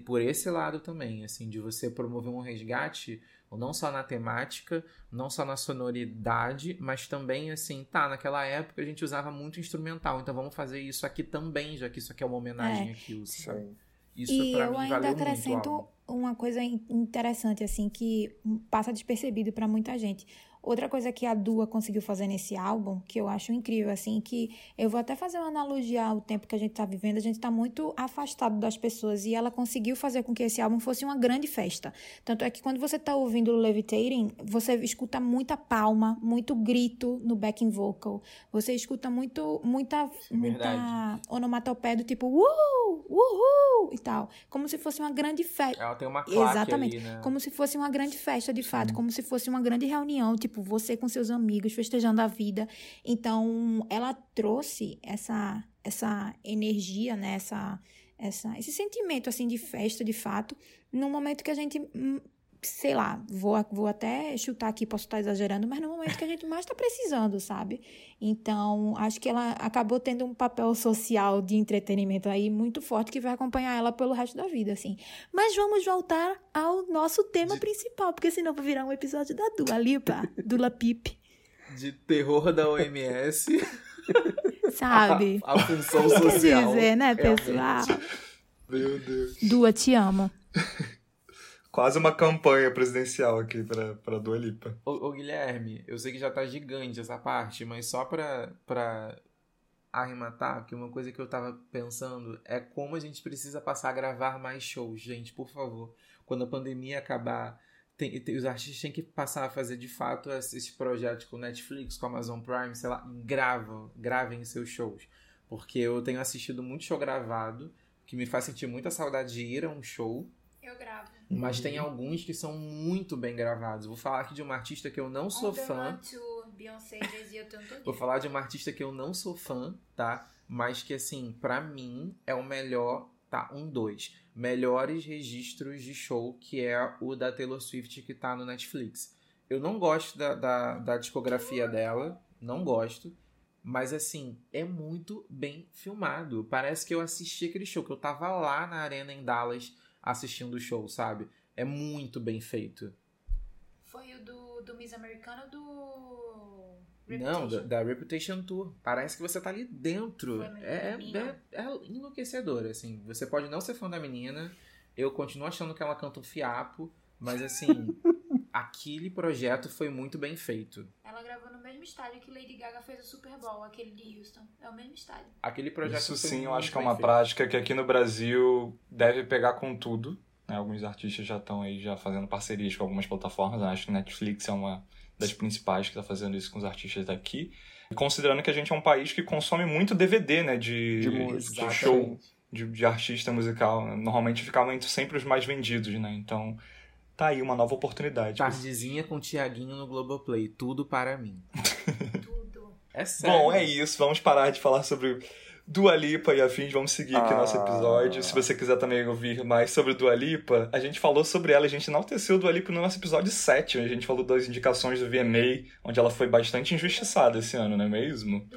por esse lado também, assim, de você promover um resgate não só na temática, não só na sonoridade, mas também assim, tá, naquela época a gente usava muito instrumental, então vamos fazer isso aqui também, já que isso aqui é uma homenagem é. aqui, sabe? Isso e eu ainda acrescento uma coisa interessante assim que passa despercebido para muita gente. Outra coisa que a Dua conseguiu fazer nesse álbum, que eu acho incrível, assim, que eu vou até fazer uma analogia ao tempo que a gente tá vivendo, a gente tá muito afastado das pessoas e ela conseguiu fazer com que esse álbum fosse uma grande festa. Tanto é que quando você tá ouvindo Levitating, você escuta muita palma, muito grito no backing vocal. Você escuta muito, muita, muita onomatopeia do tipo, uhul, uhul e tal. Como se fosse uma grande festa. Ela tem uma claque Exatamente. Ali, né? Como se fosse uma grande festa, de fato. Sim. Como se fosse uma grande reunião, tipo, tipo, você com seus amigos, festejando a vida. Então, ela trouxe essa, essa energia, né? Essa, essa, esse sentimento, assim, de festa, de fato, num momento que a gente hum, sei lá, vou, vou até chutar aqui, posso estar exagerando, mas no momento que a gente mais está precisando, sabe? Então, acho que ela acabou tendo um papel social de entretenimento aí muito forte que vai acompanhar ela pelo resto da vida, assim. Mas vamos voltar ao nosso tema de... principal, porque senão vai virar um episódio da Dua Lipa, Dula Pip. De terror da OMS. Sabe? A, a função social. Quer dizer, né, pessoal? Meu Deus. Dua, te amo. Quase uma campanha presidencial aqui pra, pra Dua Lipa. Ô, ô, Guilherme, eu sei que já tá gigante essa parte, mas só pra, pra arrematar, que uma coisa que eu tava pensando é como a gente precisa passar a gravar mais shows, gente, por favor. Quando a pandemia acabar, tem, tem, os artistas têm que passar a fazer de fato esses projetos com Netflix, com Amazon Prime, sei lá, gravam, gravem seus shows. Porque eu tenho assistido muito show gravado, que me faz sentir muita saudade de ir a um show. Eu gravo. Mas uhum. tem alguns que são muito bem gravados. Vou falar aqui de uma artista que eu não sou fã. Beyoncé, Vou falar de uma artista que eu não sou fã, tá? Mas que, assim, para mim é o melhor. Tá, um, dois. Melhores registros de show, que é o da Taylor Swift que tá no Netflix. Eu não gosto da, da, da discografia dela, não gosto. Mas assim, é muito bem filmado. Parece que eu assisti aquele show, que eu tava lá na arena em Dallas assistindo o show, sabe? É muito bem feito. Foi o do, do Miss Americana ou do. Reputation? Não, da, da, Reputation Tour. Parece que você tá ali dentro. É, é, é enlouquecedor, assim. Você pode não ser fã da menina. Eu continuo achando que ela canta um fiapo. Mas assim, aquele projeto foi muito bem feito. Ela gravou no mesmo estádio que Lady Gaga fez o Super Bowl, aquele de Houston. É o mesmo estádio. Aquele projeto Isso sim, eu acho que é uma feito. prática que aqui no Brasil deve pegar com tudo. Né? Alguns artistas já estão aí já fazendo parcerias com algumas plataformas. Eu acho que Netflix é uma das principais que está fazendo isso com os artistas daqui. Considerando que a gente é um país que consome muito DVD, né? De, de, de show de, de artista musical. Normalmente ficam sempre os mais vendidos, né? Então tá aí uma nova oportunidade. Tardezinha com o Tiaguinho no Globoplay. Tudo para mim. Tudo. É sério. Bom, é isso. Vamos parar de falar sobre Dua Lipa e afins. Vamos seguir aqui ah. nosso episódio. Se você quiser também ouvir mais sobre Dua Lipa, a gente falou sobre ela. A gente enalteceu Dua Lipa no nosso episódio 7. A gente falou das indicações do VMA, onde ela foi bastante injustiçada esse ano, não é mesmo?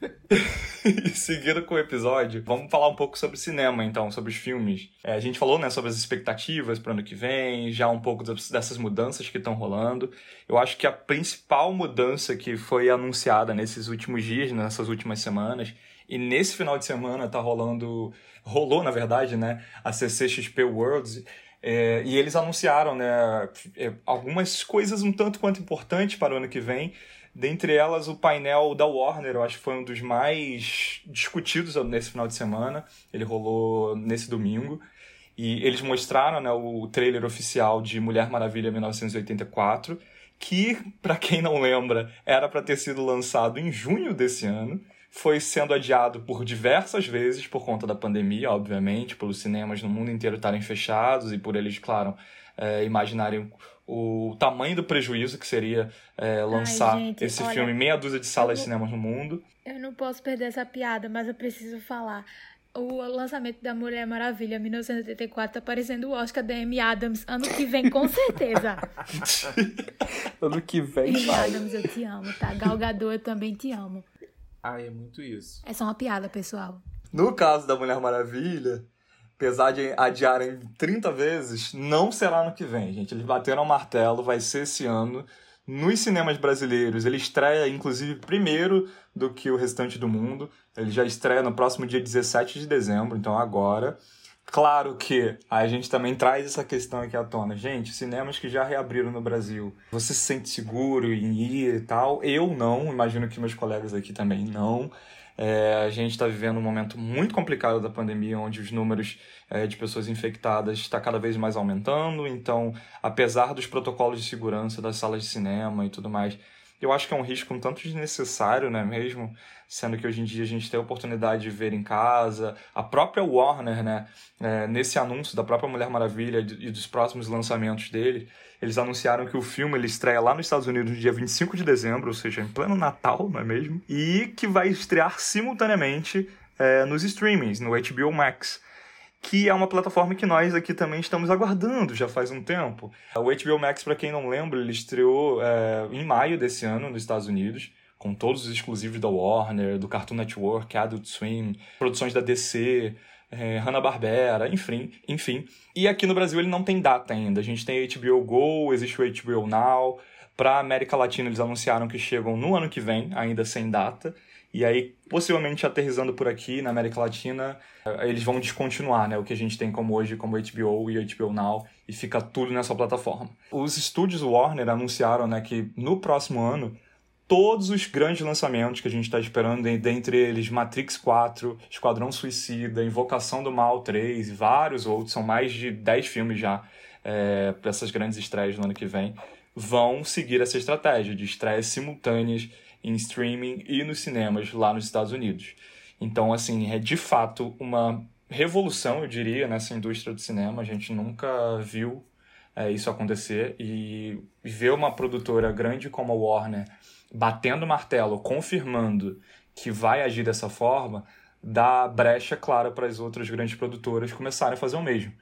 e seguindo com o episódio, vamos falar um pouco sobre cinema, então, sobre os filmes. É, a gente falou, né, sobre as expectativas para o ano que vem, já um pouco dessas mudanças que estão rolando. Eu acho que a principal mudança que foi anunciada nesses últimos dias, nessas últimas semanas, e nesse final de semana tá rolando, rolou, na verdade, né, a CCXP Worlds, é, e eles anunciaram né, é, algumas coisas um tanto quanto importantes para o ano que vem, Dentre elas, o painel da Warner, eu acho que foi um dos mais discutidos nesse final de semana. Ele rolou nesse domingo. E eles mostraram né, o trailer oficial de Mulher Maravilha 1984, que, para quem não lembra, era para ter sido lançado em junho desse ano. Foi sendo adiado por diversas vezes por conta da pandemia, obviamente, pelos cinemas no mundo inteiro estarem fechados e por eles, claro, é, imaginarem o tamanho do prejuízo que seria é, lançar Ai, gente, esse olha, filme em meia dúzia de salas de cinemas no mundo. Eu não posso perder essa piada, mas eu preciso falar. O lançamento da Mulher Maravilha 1984 tá parecendo o Oscar da Amy Adams ano que vem, com certeza. ano que vem, Amy vai. Adams, eu te amo, tá? Galgador, eu também te amo. Ai, é muito isso. É só uma piada, pessoal. No caso da Mulher Maravilha, apesar de adiarem 30 vezes, não será no que vem, gente. Eles bateram o martelo, vai ser esse ano. Nos cinemas brasileiros, ele estreia, inclusive, primeiro do que o restante do mundo. Ele já estreia no próximo dia 17 de dezembro, então agora. Claro que a gente também traz essa questão aqui à tona. Gente, cinemas que já reabriram no Brasil, você se sente seguro em ir e tal? Eu não, imagino que meus colegas aqui também não. É, a gente está vivendo um momento muito complicado da pandemia, onde os números é, de pessoas infectadas está cada vez mais aumentando. Então, apesar dos protocolos de segurança das salas de cinema e tudo mais, eu acho que é um risco um tanto desnecessário, né mesmo? Sendo que hoje em dia a gente tem a oportunidade de ver em casa. A própria Warner, né, é, nesse anúncio da própria Mulher Maravilha e dos próximos lançamentos dele, eles anunciaram que o filme ele estreia lá nos Estados Unidos no dia 25 de dezembro, ou seja, em pleno Natal, não é mesmo? E que vai estrear simultaneamente é, nos streamings, no HBO Max que é uma plataforma que nós aqui também estamos aguardando já faz um tempo. O HBO Max, para quem não lembra, ele estreou é, em maio desse ano nos Estados Unidos, com todos os exclusivos da Warner, do Cartoon Network, Adult Swim, produções da DC, é, Hanna-Barbera, enfim, enfim. E aqui no Brasil ele não tem data ainda. A gente tem HBO Go, existe o HBO Now. Para América Latina eles anunciaram que chegam no ano que vem, ainda sem data. E aí, possivelmente aterrizando por aqui na América Latina, eh, eles vão descontinuar né, o que a gente tem como hoje como HBO e HBO Now e fica tudo nessa plataforma. Os estúdios Warner anunciaram né, que no próximo ano todos os grandes lançamentos que a gente está esperando, dentre eles Matrix 4, Esquadrão Suicida, Invocação do Mal 3 e vários outros, são mais de 10 filmes já é, para essas grandes estreias no ano que vem, vão seguir essa estratégia de estreias simultâneas em streaming e nos cinemas lá nos Estados Unidos. Então, assim, é de fato uma revolução, eu diria, nessa indústria do cinema. A gente nunca viu é, isso acontecer e ver uma produtora grande como a Warner batendo o martelo, confirmando que vai agir dessa forma, dá brecha clara para as outras grandes produtoras começarem a fazer o mesmo.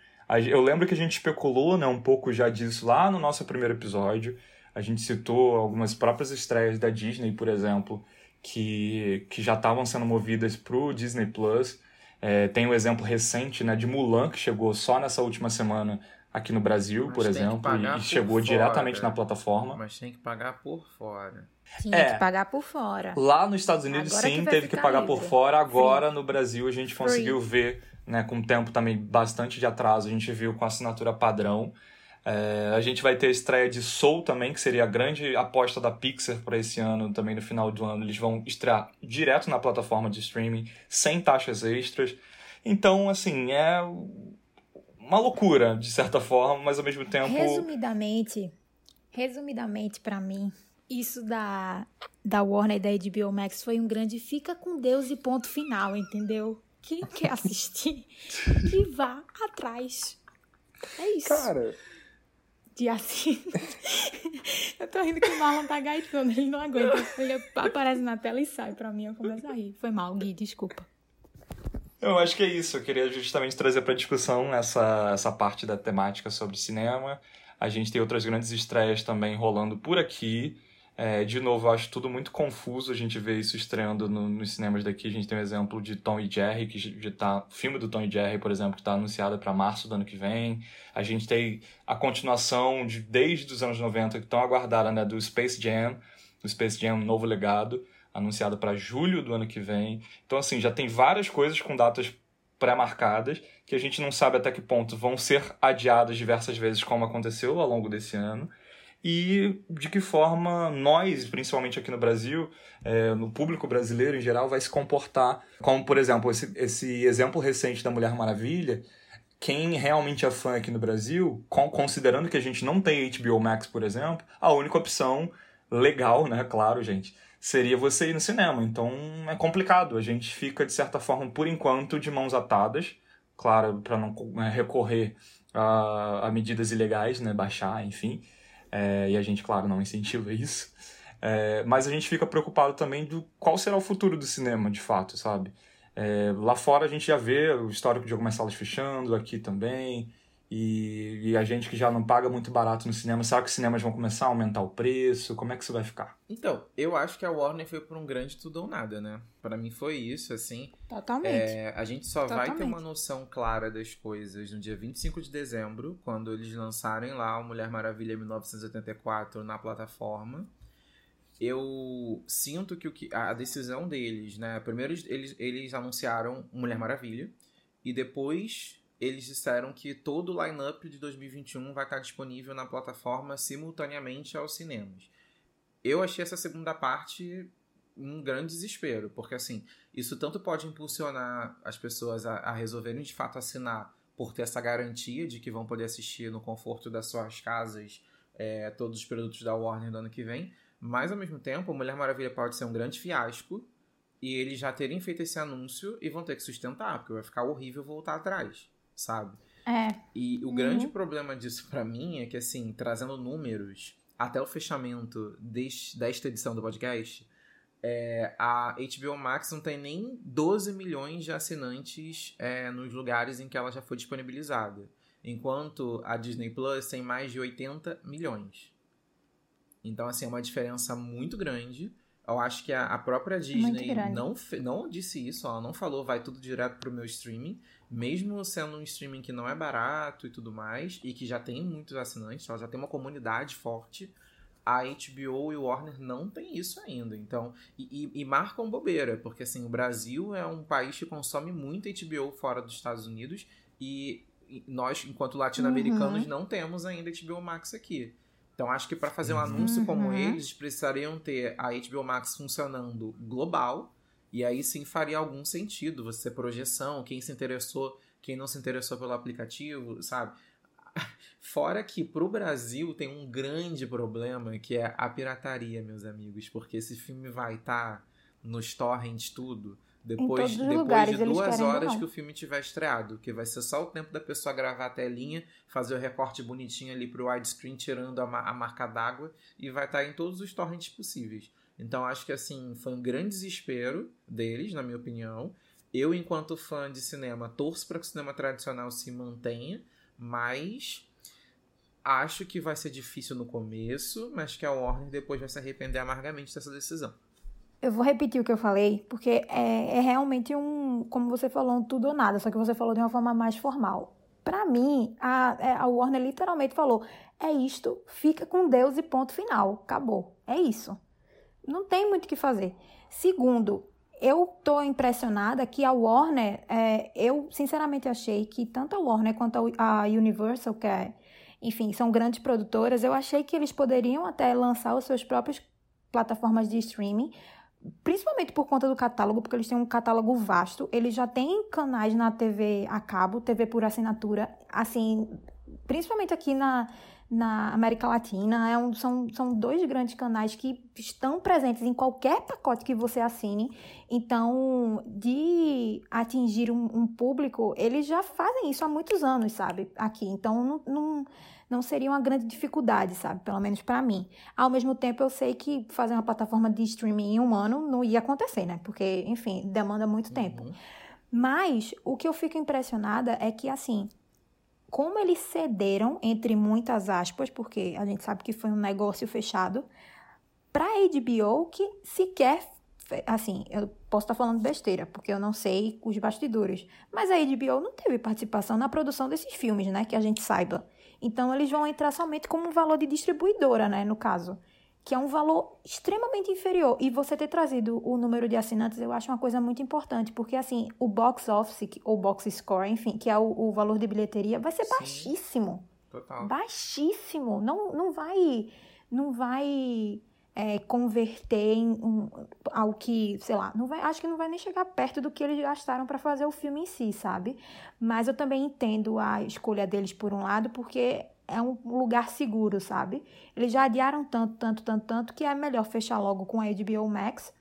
Eu lembro que a gente especulou né, um pouco já disso lá no nosso primeiro episódio. A gente citou algumas próprias estreias da Disney, por exemplo, que, que já estavam sendo movidas para o Disney Plus. É, tem o um exemplo recente né, de Mulan, que chegou só nessa última semana aqui no Brasil, Mas por exemplo, e chegou fora. diretamente na plataforma. Mas tem que pagar por fora. Tinha é, que pagar por fora. Lá nos Estados Unidos, agora sim, que teve que pagar livre. por fora. Agora, Free. no Brasil, a gente Free. conseguiu ver, né, com tempo também bastante de atraso, a gente viu com assinatura padrão. É, a gente vai ter a estreia de Soul também, que seria a grande aposta da Pixar para esse ano, também no final do ano. Eles vão estrear direto na plataforma de streaming, sem taxas extras. Então, assim, é uma loucura, de certa forma, mas ao mesmo tempo. Resumidamente, resumidamente, para mim, isso da, da Warner e da HBO Max foi um grande fica com Deus e ponto final, entendeu? Quem quer assistir, que vá atrás. É isso. Cara. De assim. eu tô rindo que o Marlon tá gaitando, ele não aguenta. Ele aparece na tela e sai pra mim, eu começo a rir. Foi mal, Gui, desculpa. Eu acho que é isso. Eu queria justamente trazer para discussão essa, essa parte da temática sobre cinema. A gente tem outras grandes estreias também rolando por aqui. É, de novo, acho tudo muito confuso a gente vê isso estreando no, nos cinemas daqui. A gente tem o um exemplo de Tom e Jerry, que já tá. Filme do Tom e Jerry, por exemplo, que está anunciado para março do ano que vem. A gente tem a continuação de desde os anos 90, que tão aguardada, né? Do Space Jam, do Space Jam Novo Legado, anunciado para julho do ano que vem. Então, assim, já tem várias coisas com datas pré-marcadas que a gente não sabe até que ponto vão ser adiadas diversas vezes, como aconteceu ao longo desse ano e de que forma nós, principalmente aqui no Brasil, é, no público brasileiro em geral, vai se comportar. Como, por exemplo, esse, esse exemplo recente da Mulher Maravilha. Quem realmente é fã aqui no Brasil, considerando que a gente não tem HBO Max, por exemplo, a única opção legal, né, claro, gente, seria você ir no cinema. Então é complicado. A gente fica, de certa forma, por enquanto, de mãos atadas. Claro, para não né, recorrer a, a medidas ilegais, né, baixar, enfim. É, e a gente, claro, não incentiva isso. É, mas a gente fica preocupado também do qual será o futuro do cinema, de fato, sabe? É, lá fora a gente já vê o histórico de algumas salas fechando, aqui também. E, e, a gente que já não paga muito barato no cinema, será que os cinemas vão começar a aumentar o preço? Como é que isso vai ficar? Então, eu acho que a Warner foi por um grande tudo ou nada, né? Para mim foi isso, assim. Totalmente. É, a gente só Totalmente. vai ter uma noção clara das coisas no dia 25 de dezembro, quando eles lançarem lá o Mulher Maravilha 1984 na plataforma. Eu sinto que, o que a decisão deles, né? Primeiro eles, eles anunciaram Mulher Maravilha e depois eles disseram que todo o line-up de 2021 vai estar disponível na plataforma simultaneamente aos cinemas. Eu achei essa segunda parte um grande desespero, porque assim, isso tanto pode impulsionar as pessoas a, a resolverem de fato assinar por ter essa garantia de que vão poder assistir no conforto das suas casas é, todos os produtos da Warner no ano que vem, mas ao mesmo tempo, Mulher Maravilha pode ser um grande fiasco e eles já terem feito esse anúncio e vão ter que sustentar, porque vai ficar horrível voltar atrás sabe? É. E o uhum. grande problema disso para mim é que, assim, trazendo números até o fechamento deste, desta edição do podcast, é, a HBO Max não tem nem 12 milhões de assinantes é, nos lugares em que ela já foi disponibilizada. Enquanto a Disney Plus tem mais de 80 milhões. Então, assim, é uma diferença muito grande. Eu acho que a, a própria Disney não, não disse isso, ela não falou vai tudo direto pro meu streaming mesmo sendo um streaming que não é barato e tudo mais, e que já tem muitos assinantes, ela já tem uma comunidade forte, a HBO e o Warner não tem isso ainda. Então, e, e, e, marcam bobeira, porque assim, o Brasil é um país que consome muito HBO fora dos Estados Unidos e, e nós, enquanto latino-americanos, uhum. não temos ainda HBO Max aqui. Então, acho que para fazer um anúncio uhum. como eles, precisariam ter a HBO Max funcionando global e aí sim faria algum sentido você projeção, quem se interessou, quem não se interessou pelo aplicativo, sabe? Fora que pro Brasil tem um grande problema que é a pirataria, meus amigos, porque esse filme vai estar tá nos torrents tudo depois, depois lugares, de duas horas que o filme tiver estreado, que vai ser só o tempo da pessoa gravar a telinha, fazer o recorte bonitinho ali pro widescreen tirando a, a marca d'água e vai estar tá em todos os torrents possíveis. Então acho que assim, foi um grande desespero deles, na minha opinião. Eu, enquanto fã de cinema, torço para que o cinema tradicional se mantenha, mas acho que vai ser difícil no começo, mas que a Warner depois vai se arrepender amargamente dessa decisão. Eu vou repetir o que eu falei, porque é, é realmente um, como você falou, um tudo ou nada, só que você falou de uma forma mais formal. Para mim, a, é, a Warner literalmente falou: é isto, fica com Deus e ponto final, acabou. É isso não tem muito o que fazer. Segundo, eu tô impressionada que a Warner, é, eu sinceramente achei que tanto a Warner quanto a Universal, que é, enfim, são grandes produtoras, eu achei que eles poderiam até lançar os seus próprios plataformas de streaming, principalmente por conta do catálogo, porque eles têm um catálogo vasto, eles já têm canais na TV a cabo, TV por assinatura, assim, principalmente aqui na na América Latina. É um, são, são dois grandes canais que estão presentes em qualquer pacote que você assine. Então, de atingir um, um público, eles já fazem isso há muitos anos, sabe? Aqui. Então, não, não, não seria uma grande dificuldade, sabe? Pelo menos para mim. Ao mesmo tempo, eu sei que fazer uma plataforma de streaming em um ano não ia acontecer, né? Porque, enfim, demanda muito tempo. Uhum. Mas o que eu fico impressionada é que, assim, como eles cederam, entre muitas aspas, porque a gente sabe que foi um negócio fechado, pra HBO que sequer assim, eu posso estar falando besteira, porque eu não sei os bastidores, mas a HBO não teve participação na produção desses filmes, né, que a gente saiba. Então eles vão entrar somente como um valor de distribuidora, né, no caso, que é um valor extremamente inferior. E você ter trazido o número de assinantes, eu acho uma coisa muito importante, porque assim, o box office ou box score, enfim, que é o, o valor de bilheteria, vai ser Sim. baixíssimo. Total. Baixíssimo. Não, não vai não vai é, converter em um, ao que, sei lá, não vai, acho que não vai nem chegar perto do que eles gastaram para fazer o filme em si, sabe? Mas eu também entendo a escolha deles por um lado, porque é um lugar seguro, sabe? Eles já adiaram tanto, tanto, tanto, tanto que é melhor fechar logo com a HBO Max,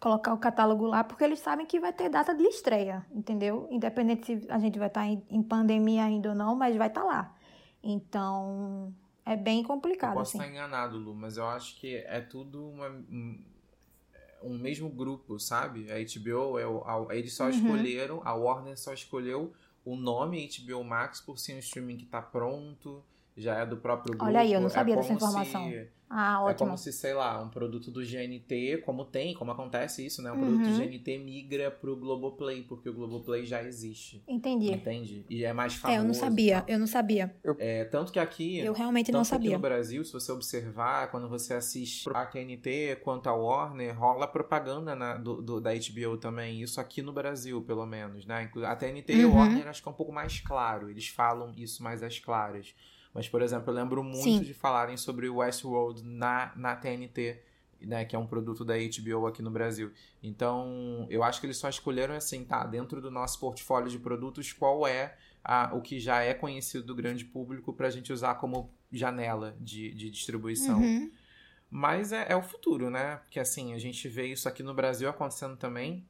colocar o catálogo lá, porque eles sabem que vai ter data de estreia, entendeu? Independente se a gente vai estar tá em, em pandemia ainda ou não, mas vai estar tá lá. Então, é bem complicado. Eu posso assim. estar enganado, Lu, mas eu acho que é tudo uma, um, um mesmo grupo, sabe? A HBO, é o, a, eles só uhum. escolheram, a Warner só escolheu o nome HBO Max por ser um streaming que está pronto, já é do próprio grupo. Olha aí, eu não sabia é dessa informação. Se, ah, ótimo. É como se, sei lá, um produto do GNT, como tem, como acontece isso, né? Um uhum. produto do GNT migra pro Globoplay, porque o Globoplay já existe. Entendi. Entende? E é mais famoso. É, eu não sabia, eu não sabia. É, tanto que aqui... Eu realmente não sabia. no Brasil, se você observar, quando você assiste a TNT quanto a Warner, rola propaganda na, do, do, da HBO também. Isso aqui no Brasil, pelo menos, né? A TNT uhum. e a. Warner acho que é um pouco mais claro. Eles falam isso mais às claras. Mas, por exemplo, eu lembro muito Sim. de falarem sobre o Westworld na, na TNT, né, que é um produto da HBO aqui no Brasil. Então, eu acho que eles só escolheram assim, tá, dentro do nosso portfólio de produtos, qual é a, o que já é conhecido do grande público para a gente usar como janela de, de distribuição. Uhum. Mas é, é, o futuro, né? Porque assim, a gente vê isso aqui no Brasil acontecendo também.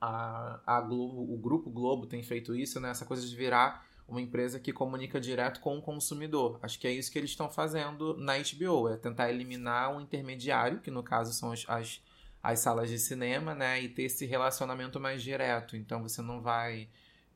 A, a Globo, o Grupo Globo tem feito isso, né? Essa coisa de virar uma empresa que comunica direto com o consumidor. Acho que é isso que eles estão fazendo na HBO, é tentar eliminar um intermediário, que no caso são as, as, as salas de cinema, né, e ter esse relacionamento mais direto. Então você não vai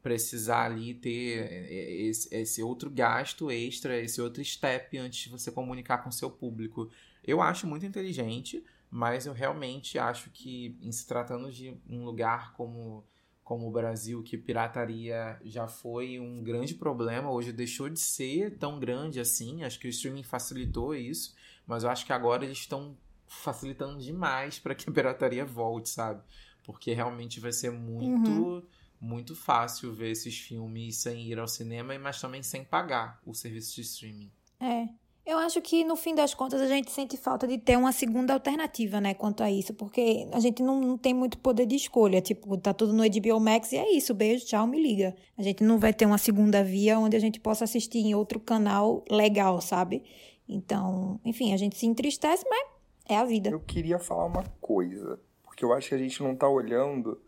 precisar ali ter esse, esse outro gasto extra, esse outro step antes de você comunicar com seu público. Eu acho muito inteligente, mas eu realmente acho que, em se tratando de um lugar como como o Brasil, que pirataria já foi um grande problema, hoje deixou de ser tão grande assim. Acho que o streaming facilitou isso, mas eu acho que agora eles estão facilitando demais para que a pirataria volte, sabe? Porque realmente vai ser muito, uhum. muito fácil ver esses filmes sem ir ao cinema, mas também sem pagar o serviço de streaming. É. Eu acho que no fim das contas a gente sente falta de ter uma segunda alternativa, né, quanto a isso, porque a gente não, não, tem muito poder de escolha, tipo, tá tudo no HBO Max e é isso, beijo, tchau, me liga. A gente não vai ter uma segunda via onde a gente possa assistir em outro canal legal, sabe? Então, enfim, a gente se entristece, mas é a vida. Eu queria falar uma coisa, porque eu acho que a gente não tá olhando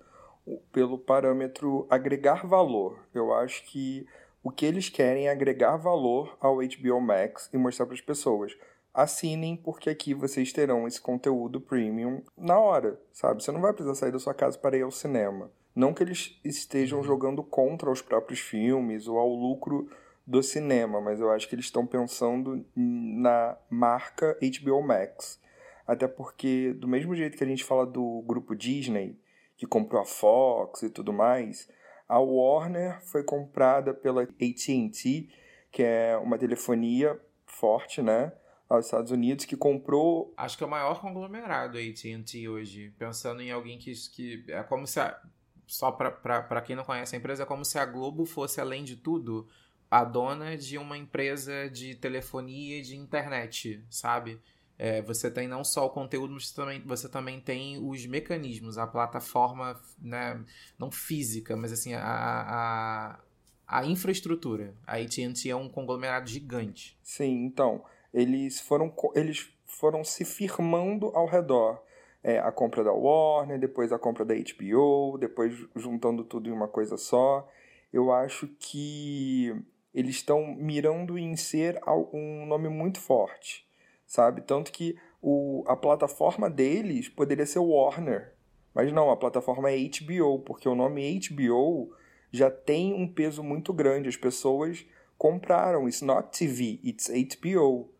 pelo parâmetro agregar valor. Eu acho que o que eles querem é agregar valor ao HBO Max e mostrar para as pessoas. Assinem, porque aqui vocês terão esse conteúdo premium na hora, sabe? Você não vai precisar sair da sua casa para ir ao cinema. Não que eles estejam uhum. jogando contra os próprios filmes ou ao lucro do cinema, mas eu acho que eles estão pensando na marca HBO Max. Até porque, do mesmo jeito que a gente fala do grupo Disney, que comprou a Fox e tudo mais, a Warner foi comprada pela AT&T, que é uma telefonia forte, né? aos Estados Unidos, que comprou. Acho que é o maior conglomerado AT&T hoje. Pensando em alguém que, que é como se a, só para quem não conhece a empresa, é como se a Globo fosse além de tudo a dona de uma empresa de telefonia e de internet, sabe? É, você tem não só o conteúdo, mas também, você também tem os mecanismos, a plataforma, né, não física, mas assim, a, a, a infraestrutura. A AT&T é um conglomerado gigante. Sim, então, eles foram, eles foram se firmando ao redor. É, a compra da Warner, depois a compra da HBO, depois juntando tudo em uma coisa só. Eu acho que eles estão mirando em ser um nome muito forte sabe? Tanto que o, a plataforma deles poderia ser Warner, mas não, a plataforma é HBO, porque o nome HBO já tem um peso muito grande. As pessoas compraram. It's not TV, it's HBO,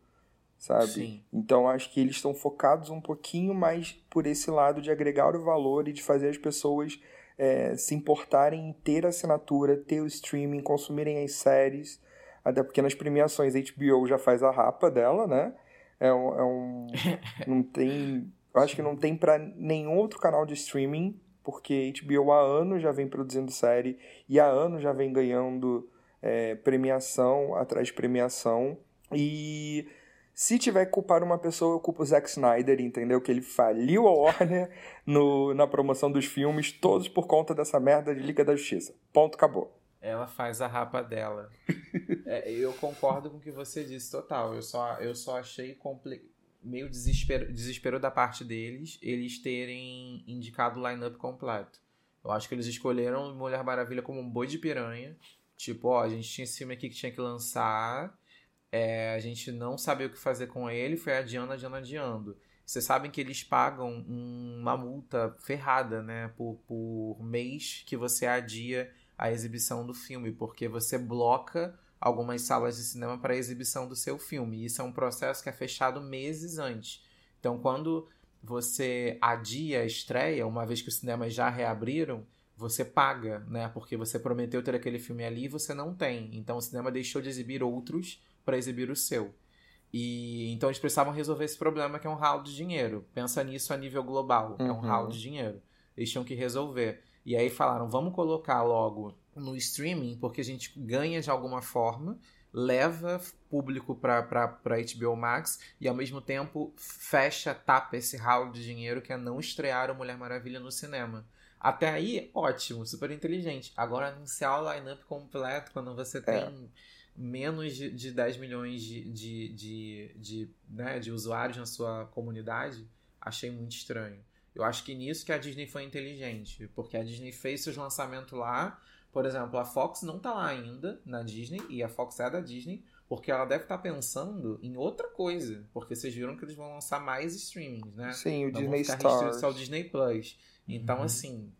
sabe? Sim. Então acho que eles estão focados um pouquinho mais por esse lado de agregar o valor e de fazer as pessoas é, se importarem em ter assinatura, ter o streaming, consumirem as séries. Até porque nas premiações a HBO já faz a rapa dela, né? É um. É um não tem. Eu acho que não tem para nenhum outro canal de streaming, porque HBO há anos já vem produzindo série e há anos já vem ganhando é, premiação atrás de premiação. E se tiver que culpar uma pessoa, eu culpo o Zack Snyder, entendeu? Que ele faliu a Warner no, na promoção dos filmes, todos por conta dessa merda de Liga da Justiça. Ponto, acabou. Ela faz a rapa dela. é, eu concordo com o que você disse, total. Eu só, eu só achei compli... meio desespero, desespero da parte deles eles terem indicado o line-up completo. Eu acho que eles escolheram Mulher Maravilha como um boi de piranha. Tipo, ó, a gente tinha esse filme aqui que tinha que lançar é, a gente não sabia o que fazer com ele, foi adiando, adiando, adiando. Vocês sabem que eles pagam uma multa ferrada, né, por, por mês que você adia a exibição do filme, porque você bloca algumas salas de cinema para a exibição do seu filme. Isso é um processo que é fechado meses antes. Então, quando você adia a estreia, uma vez que os cinemas já reabriram, você paga, né? Porque você prometeu ter aquele filme ali e você não tem. Então o cinema deixou de exibir outros para exibir o seu. E então eles precisavam resolver esse problema que é um ralo de dinheiro. Pensa nisso a nível global, uhum. é um uhum. ralo de dinheiro. Eles tinham que resolver. E aí falaram, vamos colocar logo no streaming, porque a gente ganha de alguma forma, leva público para HBO Max e ao mesmo tempo fecha, tapa esse ralo de dinheiro que é não estrear o Mulher Maravilha no cinema. Até aí, ótimo, super inteligente. Agora anunciar o line-up completo quando você é. tem é menos de, de 10 milhões de, de, de, de, né, de usuários na sua comunidade, achei muito estranho. Eu acho que nisso que a Disney foi inteligente, porque a Disney fez seus lançamentos lá. Por exemplo, a Fox não tá lá ainda na Disney, e a Fox é da Disney, porque ela deve estar tá pensando em outra coisa. Porque vocês viram que eles vão lançar mais streamings, né? Sim, o não Disney Stars. ao Disney Plus. Então, uhum. assim,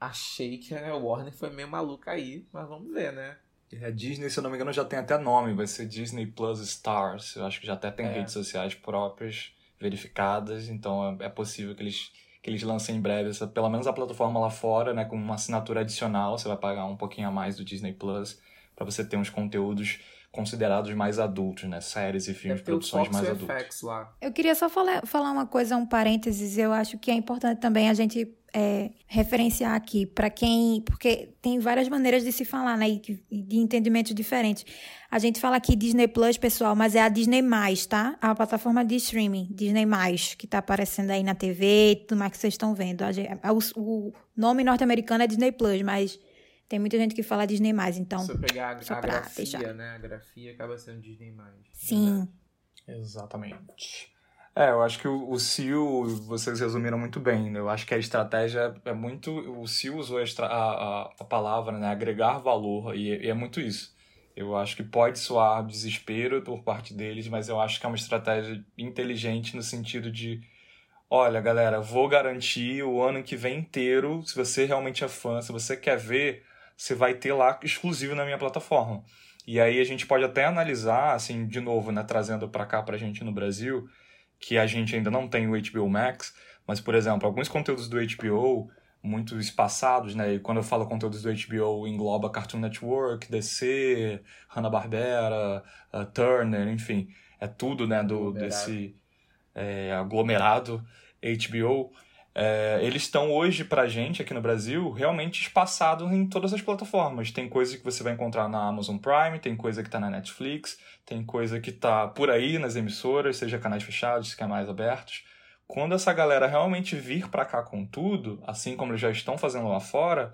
achei que a Warner foi meio maluca aí, mas vamos ver, né? A Disney, se eu não me engano, já tem até nome, vai ser Disney Plus Stars. Eu acho que já até tem é. redes sociais próprias verificadas, então é, é possível que eles, que eles lancem em breve essa, pelo menos a plataforma lá fora, né, com uma assinatura adicional, você vai pagar um pouquinho a mais do Disney Plus para você ter uns conteúdos considerados mais adultos, né? Séries e filmes, produções mais adultas. Eu queria só falar, falar uma coisa, um parênteses. Eu acho que é importante também a gente é, referenciar aqui para quem. Porque tem várias maneiras de se falar, né? E de entendimentos diferentes. A gente fala aqui Disney Plus, pessoal, mas é a Disney, tá? A plataforma de streaming, Disney, que tá aparecendo aí na TV e tudo mais que vocês estão vendo. Gente, o, o nome norte-americano é Disney Plus, mas tem muita gente que fala Disney+, então... Se eu pegar a, a grafia, deixar. né? A grafia acaba sendo Disney+. Sim. Né? Exatamente. É, eu acho que o, o CIO, vocês resumiram muito bem. Né? Eu acho que a estratégia é muito... O CIO usou a, a, a palavra, né? Agregar valor, e, e é muito isso. Eu acho que pode soar desespero por parte deles, mas eu acho que é uma estratégia inteligente no sentido de olha, galera, vou garantir o ano que vem inteiro, se você realmente é fã, se você quer ver, você vai ter lá exclusivo na minha plataforma. E aí a gente pode até analisar, assim, de novo, né, trazendo para cá para gente no Brasil, que a gente ainda não tem o HBO Max, mas, por exemplo, alguns conteúdos do HBO, muito espaçados, né? E quando eu falo conteúdos do HBO, engloba Cartoon Network, DC, Hanna-Barbera, uh, Turner, enfim, é tudo, né, do, desse é, aglomerado HBO é, eles estão hoje pra gente aqui no Brasil realmente espaçados em todas as plataformas. Tem coisa que você vai encontrar na Amazon Prime, tem coisa que tá na Netflix, tem coisa que tá por aí nas emissoras, seja canais fechados, canais abertos. Quando essa galera realmente vir para cá com tudo, assim como eles já estão fazendo lá fora,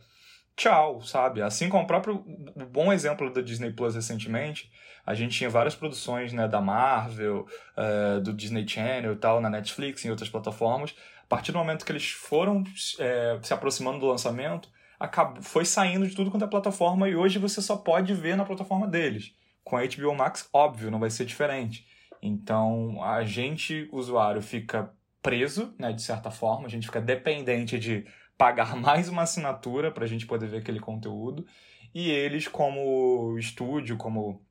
tchau, sabe? Assim como o próprio o bom exemplo da Disney Plus recentemente, a gente tinha várias produções né, da Marvel, é, do Disney Channel e tal, na Netflix em outras plataformas a partir do momento que eles foram é, se aproximando do lançamento, acabou, foi saindo de tudo quanto é plataforma e hoje você só pode ver na plataforma deles. Com a HBO Max, óbvio, não vai ser diferente. Então, a gente, usuário, fica preso, né, de certa forma, a gente fica dependente de pagar mais uma assinatura para a gente poder ver aquele conteúdo. E eles, como estúdio, como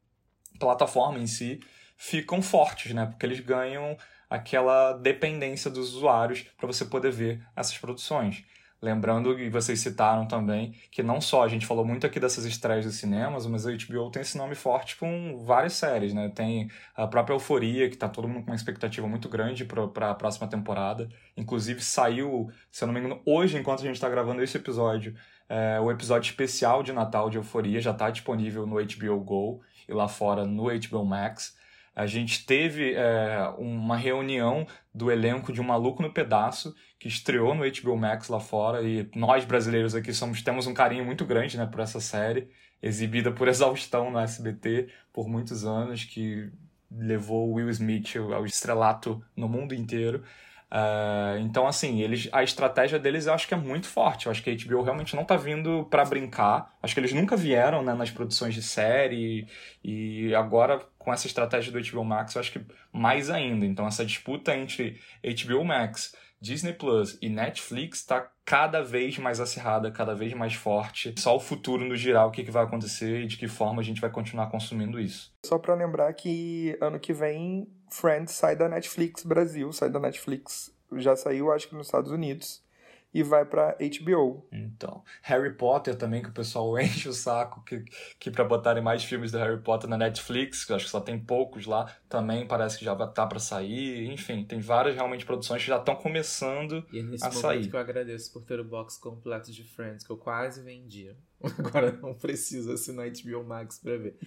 plataforma em si, ficam fortes, né? Porque eles ganham aquela dependência dos usuários para você poder ver essas produções. Lembrando, e vocês citaram também, que não só a gente falou muito aqui dessas estreias dos cinemas, mas a HBO tem esse nome forte com várias séries, né? Tem a própria Euforia, que tá todo mundo com uma expectativa muito grande para a próxima temporada. Inclusive saiu, se eu não me engano, hoje, enquanto a gente está gravando esse episódio, é, o episódio especial de Natal de Euforia já está disponível no HBO Go e lá fora no HBO Max. A gente teve é, uma reunião do elenco de Um Maluco no Pedaço, que estreou no HBO Max lá fora, e nós brasileiros aqui somos, temos um carinho muito grande né, por essa série, exibida por exaustão no SBT por muitos anos, que levou Will Smith ao estrelato no mundo inteiro. Uh, então, assim, eles, a estratégia deles eu acho que é muito forte. Eu acho que a HBO realmente não tá vindo para brincar. Acho que eles nunca vieram né, nas produções de série. E agora, com essa estratégia do HBO Max, eu acho que mais ainda. Então, essa disputa entre HBO Max, Disney Plus e Netflix está cada vez mais acirrada, cada vez mais forte. Só o futuro nos dirá o que, que vai acontecer e de que forma a gente vai continuar consumindo isso. Só para lembrar que ano que vem Friends sai da Netflix Brasil, sai da Netflix, já saiu acho que nos Estados Unidos e vai para HBO. Então, Harry Potter também, que o pessoal enche o saco que, que para botarem mais filmes do Harry Potter na Netflix, que eu acho que só tem poucos lá, também parece que já tá para sair. Enfim, tem várias realmente produções que já estão começando e é nesse a momento sair. que eu agradeço por ter o box completo de Friends, que eu quase vendia. Agora não preciso assinar HBO Max para ver.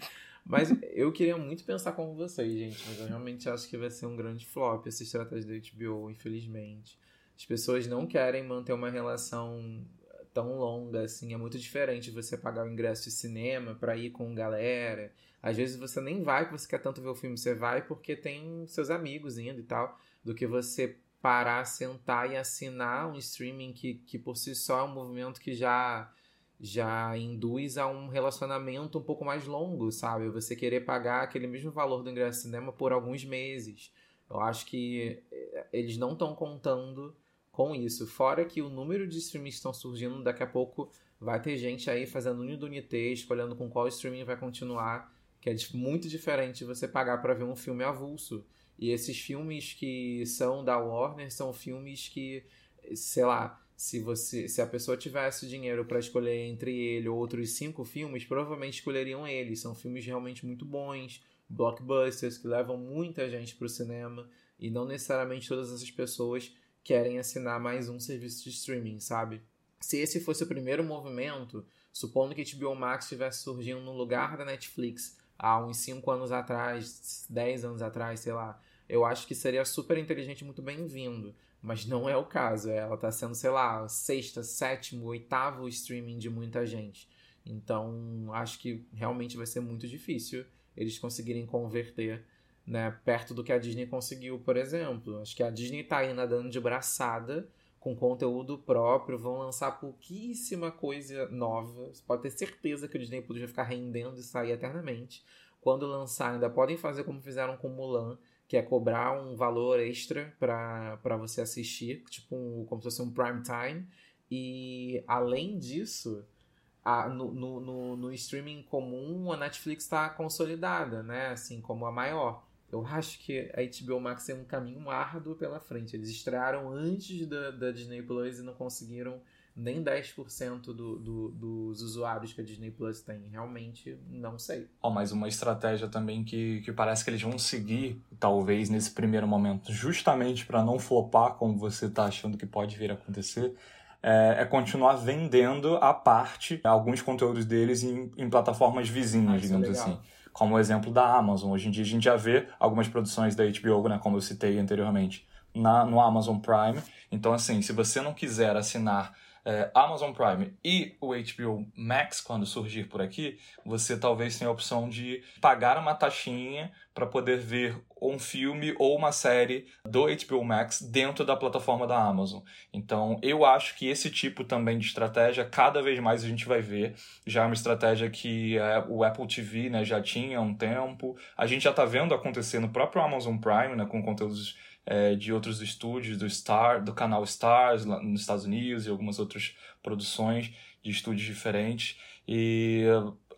Mas eu queria muito pensar como vocês, gente. Mas eu realmente acho que vai ser um grande flop essa estratégia da HBO, infelizmente. As pessoas não querem manter uma relação tão longa assim. É muito diferente você pagar o ingresso de cinema para ir com galera. Às vezes você nem vai porque você quer tanto ver o filme, você vai porque tem seus amigos indo e tal, do que você parar, sentar e assinar um streaming que, que por si só é um movimento que já já induz a um relacionamento um pouco mais longo, sabe? Você querer pagar aquele mesmo valor do ingresso de cinema por alguns meses. Eu acho que eh, eles não estão contando com isso. Fora que o número de streamings que estão surgindo, daqui a pouco vai ter gente aí fazendo unidunité, unité, escolhendo com qual streaming vai continuar, que é muito diferente você pagar para ver um filme avulso. E esses filmes que são da Warner são filmes que, sei lá, se você se a pessoa tivesse dinheiro para escolher entre ele ou outros cinco filmes, provavelmente escolheriam ele. São filmes realmente muito bons, blockbusters que levam muita gente para o cinema e não necessariamente todas essas pessoas querem assinar mais um serviço de streaming, sabe? Se esse fosse o primeiro movimento, supondo que HBO Max estivesse surgindo no lugar da Netflix há uns 5 anos atrás, 10 anos atrás, sei lá, eu acho que seria super inteligente e muito bem-vindo. Mas não é o caso. Ela está sendo, sei lá, sexta, sétimo, oitavo streaming de muita gente. Então, acho que realmente vai ser muito difícil eles conseguirem converter né, perto do que a Disney conseguiu, por exemplo. Acho que a Disney está aí nadando de braçada com conteúdo próprio, vão lançar pouquíssima coisa nova. Você pode ter certeza que o Disney podia ficar rendendo e sair eternamente. Quando lançar, ainda podem fazer como fizeram com Mulan, que é cobrar um valor extra para você assistir, tipo um, como se fosse um prime time. E além disso, a, no, no, no, no, streaming comum, a Netflix está consolidada, né? Assim como a maior. Eu acho que a HBO Max tem um caminho árduo pela frente. Eles estrearam antes da, da Disney Plus e não conseguiram nem 10% do, do, dos usuários que a Disney Plus tem. Realmente não sei. Oh, mas uma estratégia também que, que parece que eles vão seguir, talvez nesse primeiro momento, justamente para não flopar como você está achando que pode vir a acontecer, é, é, continuar vendendo a parte alguns conteúdos deles em, em plataformas vizinhas, ah, é digamos é assim. Como o exemplo da Amazon. Hoje em dia a gente já vê algumas produções da HBO, né, como eu citei anteriormente, na, no Amazon Prime. Então, assim, se você não quiser assinar é, Amazon Prime e o HBO Max, quando surgir por aqui, você talvez tenha a opção de pagar uma taxinha para poder ver um filme ou uma série do HBO Max dentro da plataforma da Amazon. Então, eu acho que esse tipo também de estratégia, cada vez mais a gente vai ver. Já é uma estratégia que é, o Apple TV né, já tinha há um tempo. A gente já está vendo acontecer no próprio Amazon Prime, né, com conteúdos é, de outros estúdios, do Star, do canal Stars lá nos Estados Unidos e algumas outras produções de estúdios diferentes. E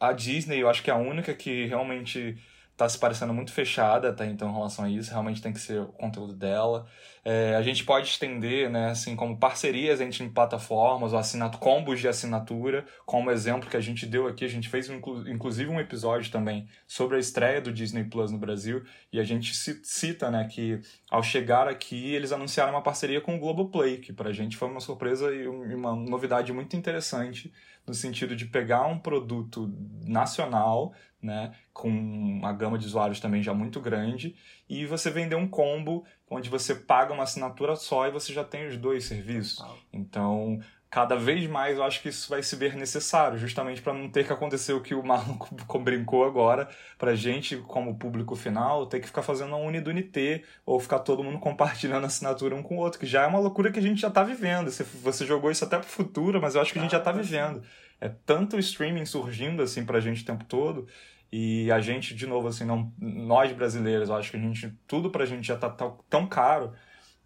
a Disney, eu acho que é a única que realmente tá se parecendo muito fechada até então em relação a isso, realmente tem que ser o conteúdo dela. É, a gente pode estender, né, assim, como parcerias entre plataformas, ou assinat combos de assinatura, como exemplo que a gente deu aqui, a gente fez inclu inclusive um episódio também sobre a estreia do Disney Plus no Brasil, e a gente cita, né, que ao chegar aqui eles anunciaram uma parceria com o Globoplay, que pra gente foi uma surpresa e uma novidade muito interessante, no sentido de pegar um produto nacional, né, com uma gama de usuários também já muito grande, e você vender um combo onde você paga uma assinatura só e você já tem os dois serviços. Então, cada vez mais eu acho que isso vai se ver necessário, justamente para não ter que acontecer o que o Marlon brincou agora, para gente, como público final, ter que ficar fazendo uma unidunité ou ficar todo mundo compartilhando assinatura um com o outro, que já é uma loucura que a gente já está vivendo. Você jogou isso até para o futuro, mas eu acho que a gente já está vivendo. É tanto streaming surgindo assim para a gente o tempo todo e a gente, de novo, assim, não, nós brasileiros, eu acho que a gente, tudo pra gente já tá tão, caro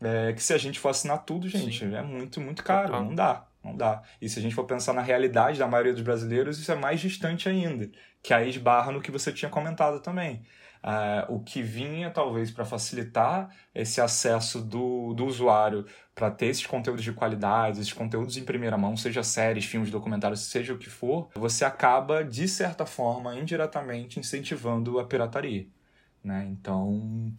é, que se a gente for assinar tudo, gente, Sim. é muito, muito caro. Não dá, não dá. E se a gente for pensar na realidade da maioria dos brasileiros, isso é mais distante ainda. Que aí esbarra no que você tinha comentado também. Uh, o que vinha talvez para facilitar esse acesso do, do usuário para ter esses conteúdos de qualidade, esses conteúdos em primeira mão, seja séries, filmes, documentários, seja o que for, você acaba, de certa forma, indiretamente incentivando a pirataria. Né? Então,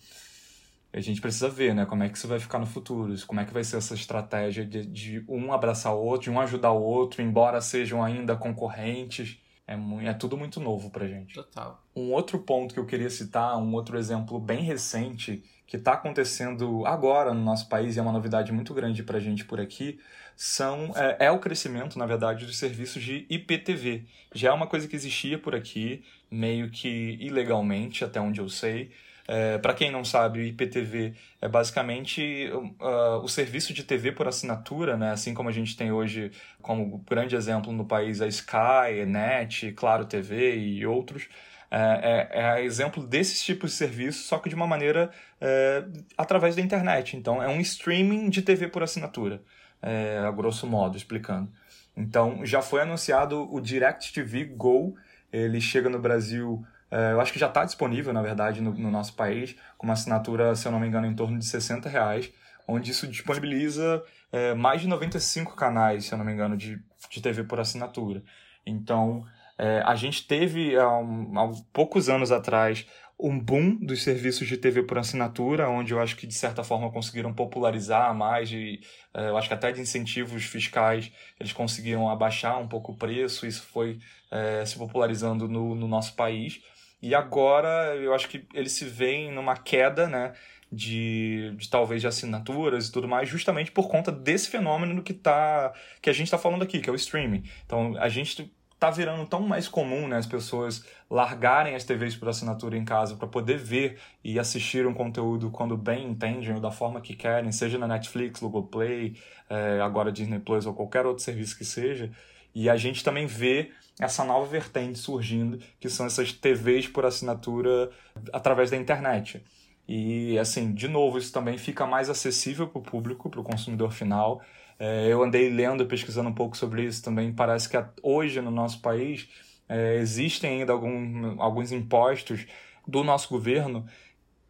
a gente precisa ver né, como é que isso vai ficar no futuro, como é que vai ser essa estratégia de, de um abraçar o outro, de um ajudar o outro, embora sejam ainda concorrentes. É, muito, é tudo muito novo pra gente. Total. Um outro ponto que eu queria citar, um outro exemplo bem recente, que está acontecendo agora no nosso país e é uma novidade muito grande pra gente por aqui, são, é, é, o crescimento, na verdade, dos serviços de IPTV. Já é uma coisa que existia por aqui, meio que ilegalmente, até onde eu sei, é, Para quem não sabe, o IPTV é basicamente uh, o serviço de TV por assinatura, né? assim como a gente tem hoje como grande exemplo no país a Sky, a Net, Claro TV e outros. É, é, é, exemplo desses tipos de serviço, só que de uma maneira é, através da internet. Então, é um streaming de TV por assinatura, é, a grosso modo, explicando. Então, já foi anunciado o DirecTV Go, ele chega no Brasil eu acho que já está disponível, na verdade, no, no, nosso país, com uma assinatura, se eu não me engano, em torno de 60 reais, onde isso disponibiliza é, mais de 95 canais, se eu não me engano, de, de TV por assinatura. Então, é, a gente teve, há, um, há poucos anos atrás, um boom dos serviços de TV por assinatura, onde eu acho que de certa forma conseguiram popularizar mais, é, eu acho que até de incentivos fiscais eles conseguiram abaixar um pouco o preço, isso foi é, se popularizando no, no nosso país. E agora eu acho que eles se veem numa queda, né? De, de talvez de assinaturas e tudo mais, justamente por conta desse fenômeno que, tá, que a gente está falando aqui, que é o streaming. Então a gente tá virando tão mais comum, né, as pessoas largarem as TVs por assinatura em casa para poder ver e assistir um conteúdo quando bem entendem ou da forma que querem, seja na Netflix, Globoplay, é, agora Disney Plus ou qualquer outro serviço que seja. E a gente também vê essa nova vertente surgindo, que são essas TVs por assinatura através da internet. E, assim, de novo, isso também fica mais acessível para o público, para o consumidor final. É, eu andei lendo, pesquisando um pouco sobre isso também. Parece que hoje no nosso país é, existem ainda algum, alguns impostos do nosso governo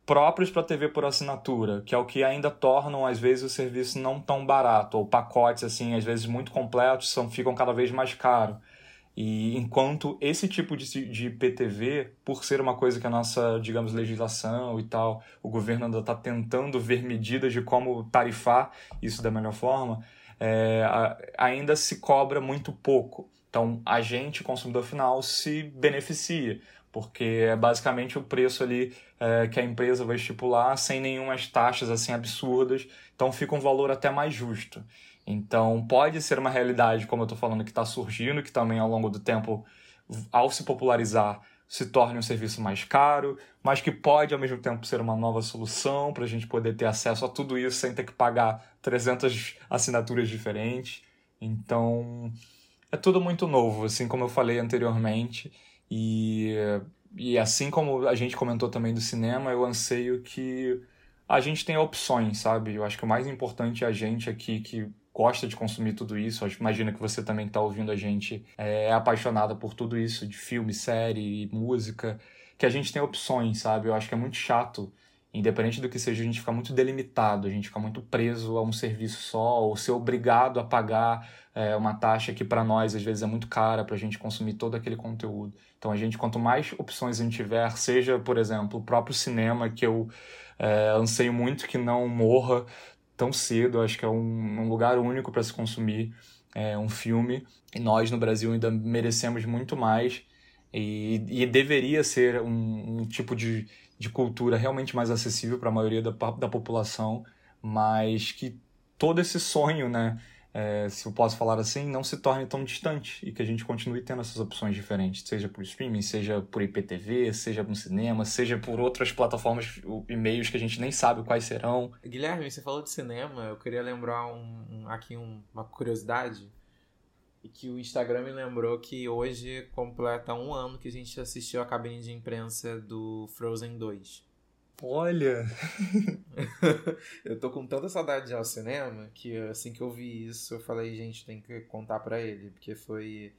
próprios para TV por assinatura, que é o que ainda tornam às vezes o serviço não tão barato, ou pacotes assim, às vezes muito completos, são, ficam cada vez mais caros. E enquanto esse tipo de, de PTV, por ser uma coisa que a nossa, digamos, legislação e tal, o governo ainda está tentando ver medidas de como tarifar isso da melhor forma, é, ainda se cobra muito pouco. Então, a gente, consumidor final, se beneficia, porque é basicamente o preço ali é, que a empresa vai estipular sem nenhumas taxas assim absurdas, então fica um valor até mais justo. Então, pode ser uma realidade, como eu estou falando, que está surgindo, que também ao longo do tempo, ao se popularizar, se torne um serviço mais caro, mas que pode ao mesmo tempo ser uma nova solução para a gente poder ter acesso a tudo isso sem ter que pagar 300 assinaturas diferentes. Então, é tudo muito novo, assim como eu falei anteriormente. E, e assim como a gente comentou também do cinema, eu anseio que a gente tenha opções, sabe? Eu acho que o mais importante é a gente aqui que gosta de consumir tudo isso. Imagina que você também está ouvindo a gente é, é apaixonada por tudo isso, de filme, série, música. que a gente tem opções, sabe? Eu acho que é muito chato, independente do que seja, a gente ficar muito delimitado, a gente ficar muito preso a um serviço só, ou ser obrigado a pagar é, uma taxa que para nós às vezes é muito cara para a gente consumir todo aquele conteúdo. Então a gente, quanto mais opções a gente tiver, seja, por exemplo, o próprio cinema, que eu é, anseio muito que não morra tão cedo, acho que é um, um lugar único para se consumir é, um filme, e nós no Brasil ainda merecemos muito mais, e, e deveria ser um, um tipo de, de cultura realmente mais acessível para a maioria da, da população, mas que todo esse sonho, né? É, se eu posso falar assim, não se torne tão distante e que a gente continue tendo essas opções diferentes, seja por streaming, seja por IPTV, seja no cinema, seja por outras plataformas e meios que a gente nem sabe quais serão. Guilherme, você falou de cinema, eu queria lembrar um, um, aqui um, uma curiosidade que o Instagram me lembrou que hoje completa um ano que a gente assistiu a cabine de imprensa do Frozen 2. Olha! eu tô com tanta saudade de ir ao cinema que assim que eu vi isso, eu falei, gente, tem que contar para ele, porque foi.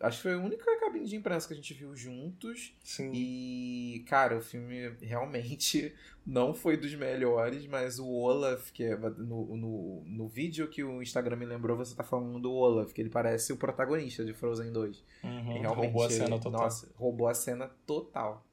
Acho que foi a única cabine de imprensa que a gente viu juntos. Sim. E, cara, o filme realmente não foi dos melhores, mas o Olaf, que é no, no, no vídeo que o Instagram me lembrou, você tá falando do Olaf, que ele parece o protagonista de Frozen 2. Uhum, realmente, roubou a cena total. Nossa, roubou a cena total.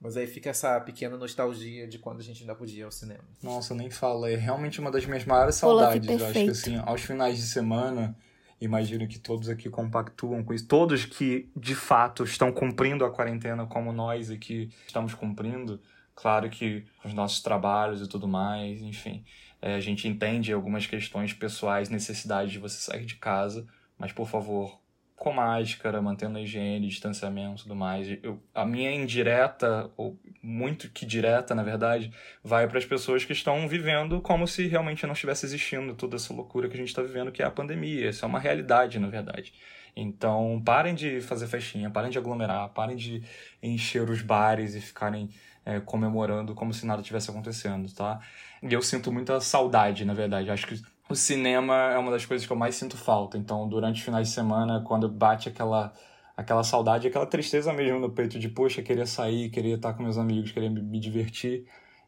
Mas aí fica essa pequena nostalgia de quando a gente ainda podia ir ao cinema. Nossa, nem fala. É realmente uma das minhas maiores saudades. Eu acho que assim, aos finais de semana, imagino que todos aqui compactuam com isso. Todos que de fato estão cumprindo a quarentena como nós aqui estamos cumprindo. Claro que os nossos trabalhos e tudo mais, enfim. É, a gente entende algumas questões pessoais, necessidade de você sair de casa, mas por favor, com máscara, mantendo a higiene, distanciamento e tudo mais. Eu, a minha indireta, ou muito que direta, na verdade, vai para as pessoas que estão vivendo como se realmente não estivesse existindo toda essa loucura que a gente está vivendo, que é a pandemia. Isso é uma realidade, na verdade. Então, parem de fazer festinha, parem de aglomerar, parem de encher os bares e ficarem é, comemorando como se nada tivesse acontecendo, tá? E eu sinto muita saudade, na verdade. Acho que o cinema é uma das coisas que eu mais sinto falta. Então, durante os finais de semana, quando bate aquela aquela saudade, aquela tristeza mesmo no peito de, poxa, queria sair, queria estar com meus amigos, queria me, divertir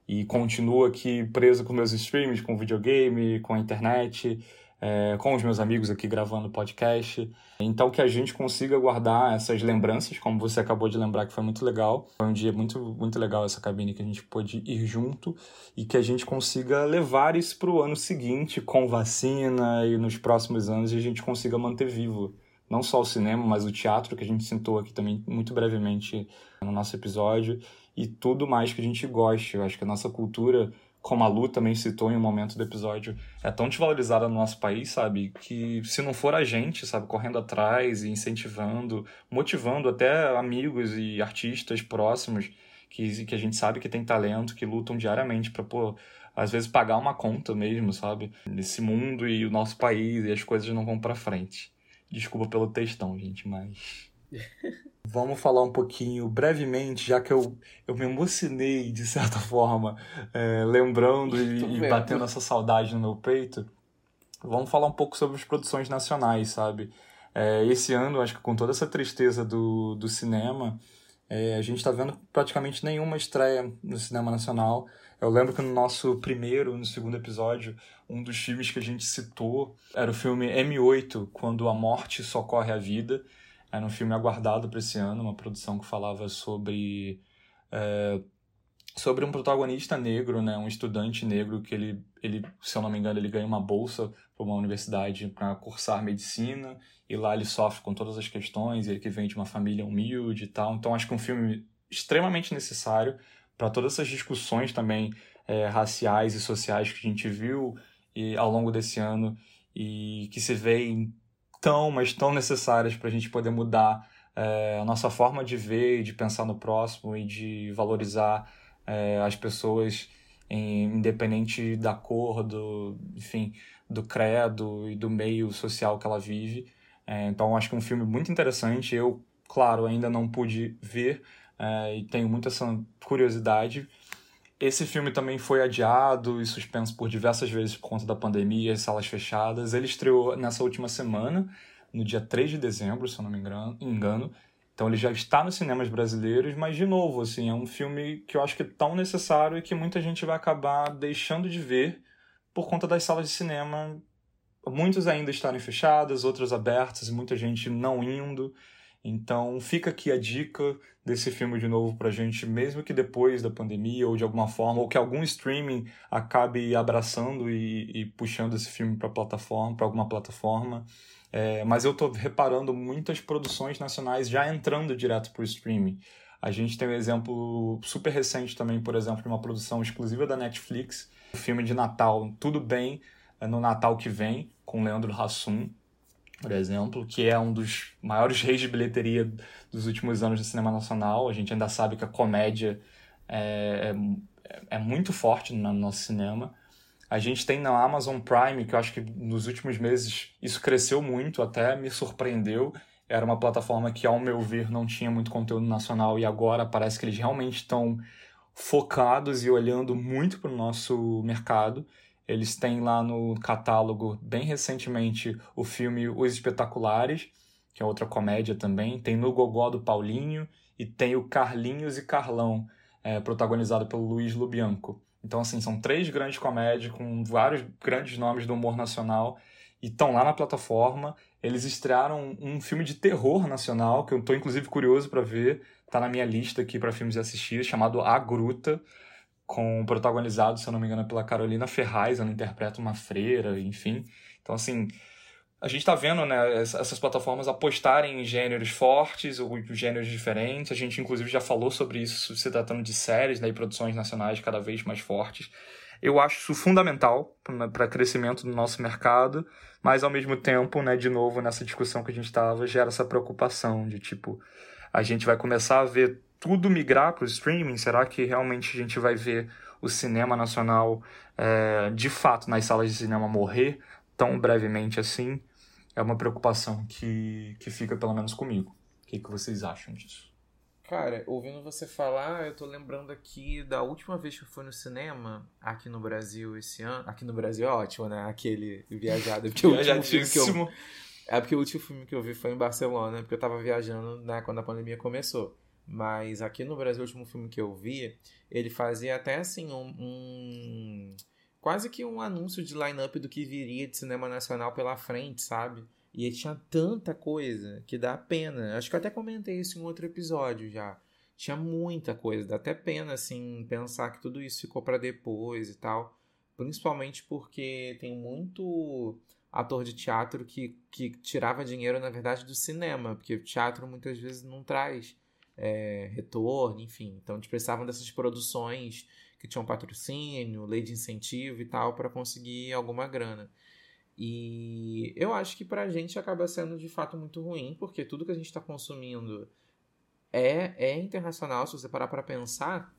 e continuo aqui preso com meus streams, com videogame, com a internet é, com os meus amigos aqui gravando podcast. Então, que a gente consiga guardar essas lembranças, como você acabou de lembrar, que foi muito legal. Foi um dia muito, muito legal essa cabine que a gente pôde ir junto e que a gente consiga levar isso para o ano seguinte com vacina e nos próximos anos e a gente consiga manter vivo. Não só o cinema, mas o teatro, que a gente sentou aqui também muito brevemente no nosso episódio, e tudo mais que a gente goste. Eu acho que a nossa cultura como a Lu também citou em um momento do episódio, é tão desvalorizada no nosso país, sabe? Que se não for a gente, sabe, correndo atrás e incentivando, motivando até amigos e artistas próximos que, que a gente sabe que tem talento, que lutam diariamente para, pô, às vezes pagar uma conta mesmo, sabe? Nesse mundo e o nosso país e as coisas não vão para frente. Desculpa pelo textão, gente, mas. Vamos falar um pouquinho brevemente, já que eu, eu me emocionei de certa forma, é, lembrando e, e batendo essa saudade no meu peito. Vamos falar um pouco sobre as produções nacionais, sabe? É, esse ano, acho que com toda essa tristeza do, do cinema, é, a gente está vendo praticamente nenhuma estreia no cinema nacional. Eu lembro que no nosso primeiro, no segundo episódio, um dos filmes que a gente citou era o filme M8, Quando a Morte Socorre a Vida, era um filme aguardado para esse ano, uma produção que falava sobre é, sobre um protagonista negro, né, um estudante negro que ele, ele, se eu não me engano, ele ganha uma bolsa para uma universidade para cursar medicina e lá ele sofre com todas as questões, ele que vem de uma família humilde e tal. Então acho que é um filme extremamente necessário para todas essas discussões também é, raciais e sociais que a gente viu e, ao longo desse ano e que se vê em tão, mas tão necessárias para a gente poder mudar é, a nossa forma de ver e de pensar no próximo e de valorizar é, as pessoas em, independente da cor, do, enfim, do credo e do meio social que ela vive. É, então, acho que é um filme muito interessante. Eu, claro, ainda não pude ver e tenho muita curiosidade esse filme também foi adiado e suspenso por diversas vezes por conta da pandemia, salas fechadas. Ele estreou nessa última semana, no dia 3 de dezembro, se eu não me engano. Então ele já está nos cinemas brasileiros, mas de novo, assim, é um filme que eu acho que é tão necessário e que muita gente vai acabar deixando de ver por conta das salas de cinema, muitos ainda estarem fechadas, outras abertas e muita gente não indo. Então fica aqui a dica desse filme de novo pra gente, mesmo que depois da pandemia ou de alguma forma, ou que algum streaming acabe abraçando e, e puxando esse filme para plataforma, para alguma plataforma. É, mas eu tô reparando muitas produções nacionais já entrando direto pro streaming. A gente tem um exemplo super recente também, por exemplo, de uma produção exclusiva da Netflix, o filme de Natal Tudo Bem é no Natal que vem, com Leandro Hassum, por exemplo, que é um dos maiores reis de bilheteria dos últimos anos do cinema nacional. A gente ainda sabe que a comédia é, é, é muito forte no nosso cinema. A gente tem na Amazon Prime, que eu acho que nos últimos meses isso cresceu muito, até me surpreendeu. Era uma plataforma que, ao meu ver, não tinha muito conteúdo nacional e agora parece que eles realmente estão focados e olhando muito para o nosso mercado. Eles têm lá no catálogo, bem recentemente, o filme Os Espetaculares, que é outra comédia também. Tem No Gogó do Paulinho e tem o Carlinhos e Carlão, é, protagonizado pelo Luiz Lubianco. Então, assim, são três grandes comédias com vários grandes nomes do humor nacional e estão lá na plataforma. Eles estrearam um filme de terror nacional, que eu estou inclusive curioso para ver, está na minha lista aqui para filmes assistir, chamado A Gruta com protagonizado, se eu não me engano, pela Carolina Ferraz, ela interpreta uma freira, enfim. Então, assim, a gente está vendo né, essas plataformas apostarem em gêneros fortes ou gêneros diferentes. A gente, inclusive, já falou sobre isso, se tratando de séries né, e produções nacionais cada vez mais fortes. Eu acho isso fundamental para crescimento do nosso mercado, mas, ao mesmo tempo, né, de novo, nessa discussão que a gente estava, gera essa preocupação de, tipo, a gente vai começar a ver tudo migrar para o streaming? Será que realmente a gente vai ver o cinema nacional é, de fato nas salas de cinema morrer tão brevemente assim? É uma preocupação que, que fica pelo menos comigo. O que, que vocês acham disso? Cara, ouvindo você falar, eu tô lembrando aqui da última vez que eu fui no cinema, aqui no Brasil esse ano. Aqui no Brasil é ótimo, né? Aquele viajado. Porque o último filme que eu, é porque o último filme que eu vi foi em Barcelona, porque eu tava viajando né, quando a pandemia começou. Mas aqui no Brasil, o último filme que eu vi, ele fazia até assim um, um quase que um anúncio de line-up do que viria de cinema nacional pela frente, sabe? E tinha tanta coisa que dá pena. Acho que eu até comentei isso em outro episódio já. Tinha muita coisa, dá até pena assim pensar que tudo isso ficou para depois e tal, principalmente porque tem muito ator de teatro que, que tirava dinheiro, na verdade, do cinema, porque o teatro muitas vezes não traz é, retorno, enfim. Então eles precisavam dessas produções que tinham patrocínio, lei de incentivo e tal, para conseguir alguma grana. E eu acho que pra gente acaba sendo de fato muito ruim, porque tudo que a gente está consumindo é, é internacional, se você parar para pensar,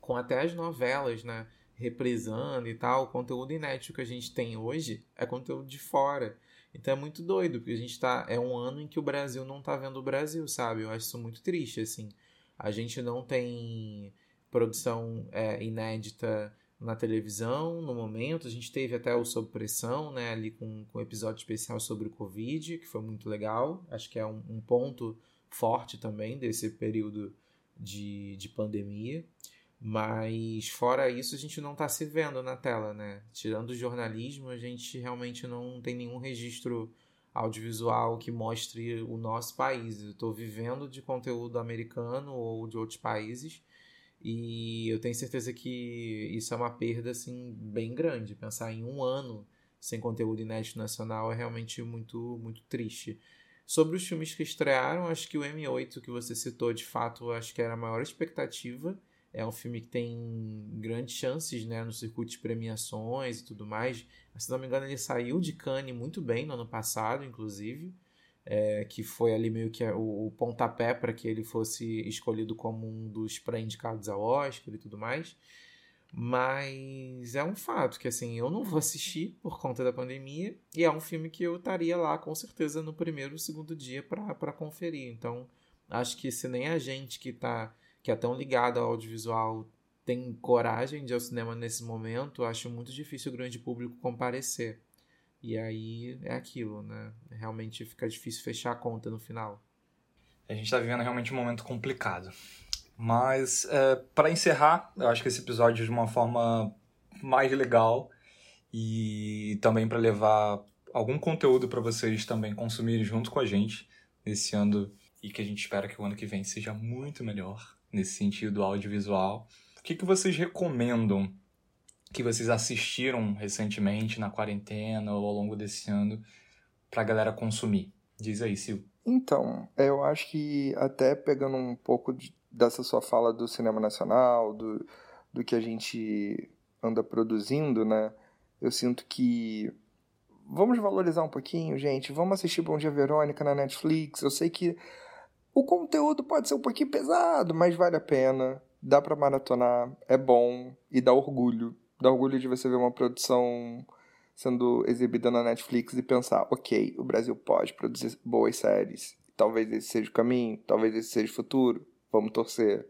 com até as novelas, né? Reprisando e tal, o conteúdo inédito que a gente tem hoje é conteúdo de fora. Então é muito doido, porque a gente tá. É um ano em que o Brasil não tá vendo o Brasil, sabe? Eu acho isso muito triste, assim. A gente não tem produção é, inédita na televisão no momento. A gente teve até o Sob Pressão, né? Ali com, com um episódio especial sobre o Covid, que foi muito legal. Acho que é um, um ponto forte também desse período de, de pandemia. Mas fora isso, a gente não está se vendo na tela, né? Tirando o jornalismo, a gente realmente não tem nenhum registro audiovisual que mostre o nosso país. Eu estou vivendo de conteúdo americano ou de outros países e eu tenho certeza que isso é uma perda assim bem grande. Pensar em um ano sem conteúdo inédito nacional é realmente muito muito triste. Sobre os filmes que estrearam, acho que o M8 que você citou, de fato, acho que era a maior expectativa é um filme que tem grandes chances né, no circuito de premiações e tudo mais. Se não me engano, ele saiu de Cannes muito bem no ano passado, inclusive. É, que foi ali meio que o, o pontapé para que ele fosse escolhido como um dos pré-indicados ao Oscar e tudo mais. Mas é um fato que assim, eu não vou assistir por conta da pandemia, e é um filme que eu estaria lá com certeza no primeiro ou segundo dia para conferir. Então, acho que se nem a gente que está que é tão ligado ao audiovisual tem coragem de ir ao cinema nesse momento, acho muito difícil o grande público comparecer. E aí é aquilo, né? Realmente fica difícil fechar a conta no final. A gente está vivendo realmente um momento complicado. Mas, é, para encerrar, eu acho que esse episódio de uma forma mais legal e também para levar algum conteúdo para vocês também consumirem junto com a gente nesse ano e que a gente espera que o ano que vem seja muito melhor nesse sentido audiovisual. O que, que vocês recomendam que vocês assistiram recentemente na quarentena ou ao longo desse ano para a galera consumir? Diz aí, Sil. Então, eu acho que até pegando um pouco de, dessa sua fala do cinema nacional, do, do que a gente anda produzindo, né? Eu sinto que vamos valorizar um pouquinho, gente. Vamos assistir Bom Dia Verônica na Netflix. Eu sei que o conteúdo pode ser um pouquinho pesado, mas vale a pena. Dá para maratonar, é bom e dá orgulho. Dá orgulho de você ver uma produção sendo exibida na Netflix e pensar, ok, o Brasil pode produzir boas séries. Talvez esse seja o caminho, talvez esse seja o futuro. Vamos torcer.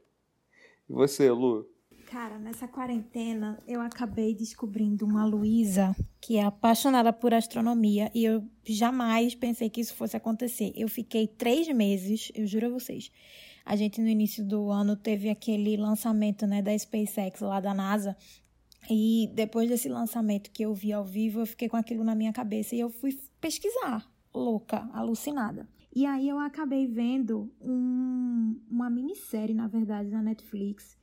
E você, Lu? Cara, nessa quarentena eu acabei descobrindo uma Luísa que é apaixonada por astronomia e eu jamais pensei que isso fosse acontecer. Eu fiquei três meses, eu juro a vocês. A gente no início do ano teve aquele lançamento né, da SpaceX lá da NASA. E depois desse lançamento que eu vi ao vivo, eu fiquei com aquilo na minha cabeça e eu fui pesquisar, louca, alucinada. E aí eu acabei vendo um, uma minissérie, na verdade, na Netflix,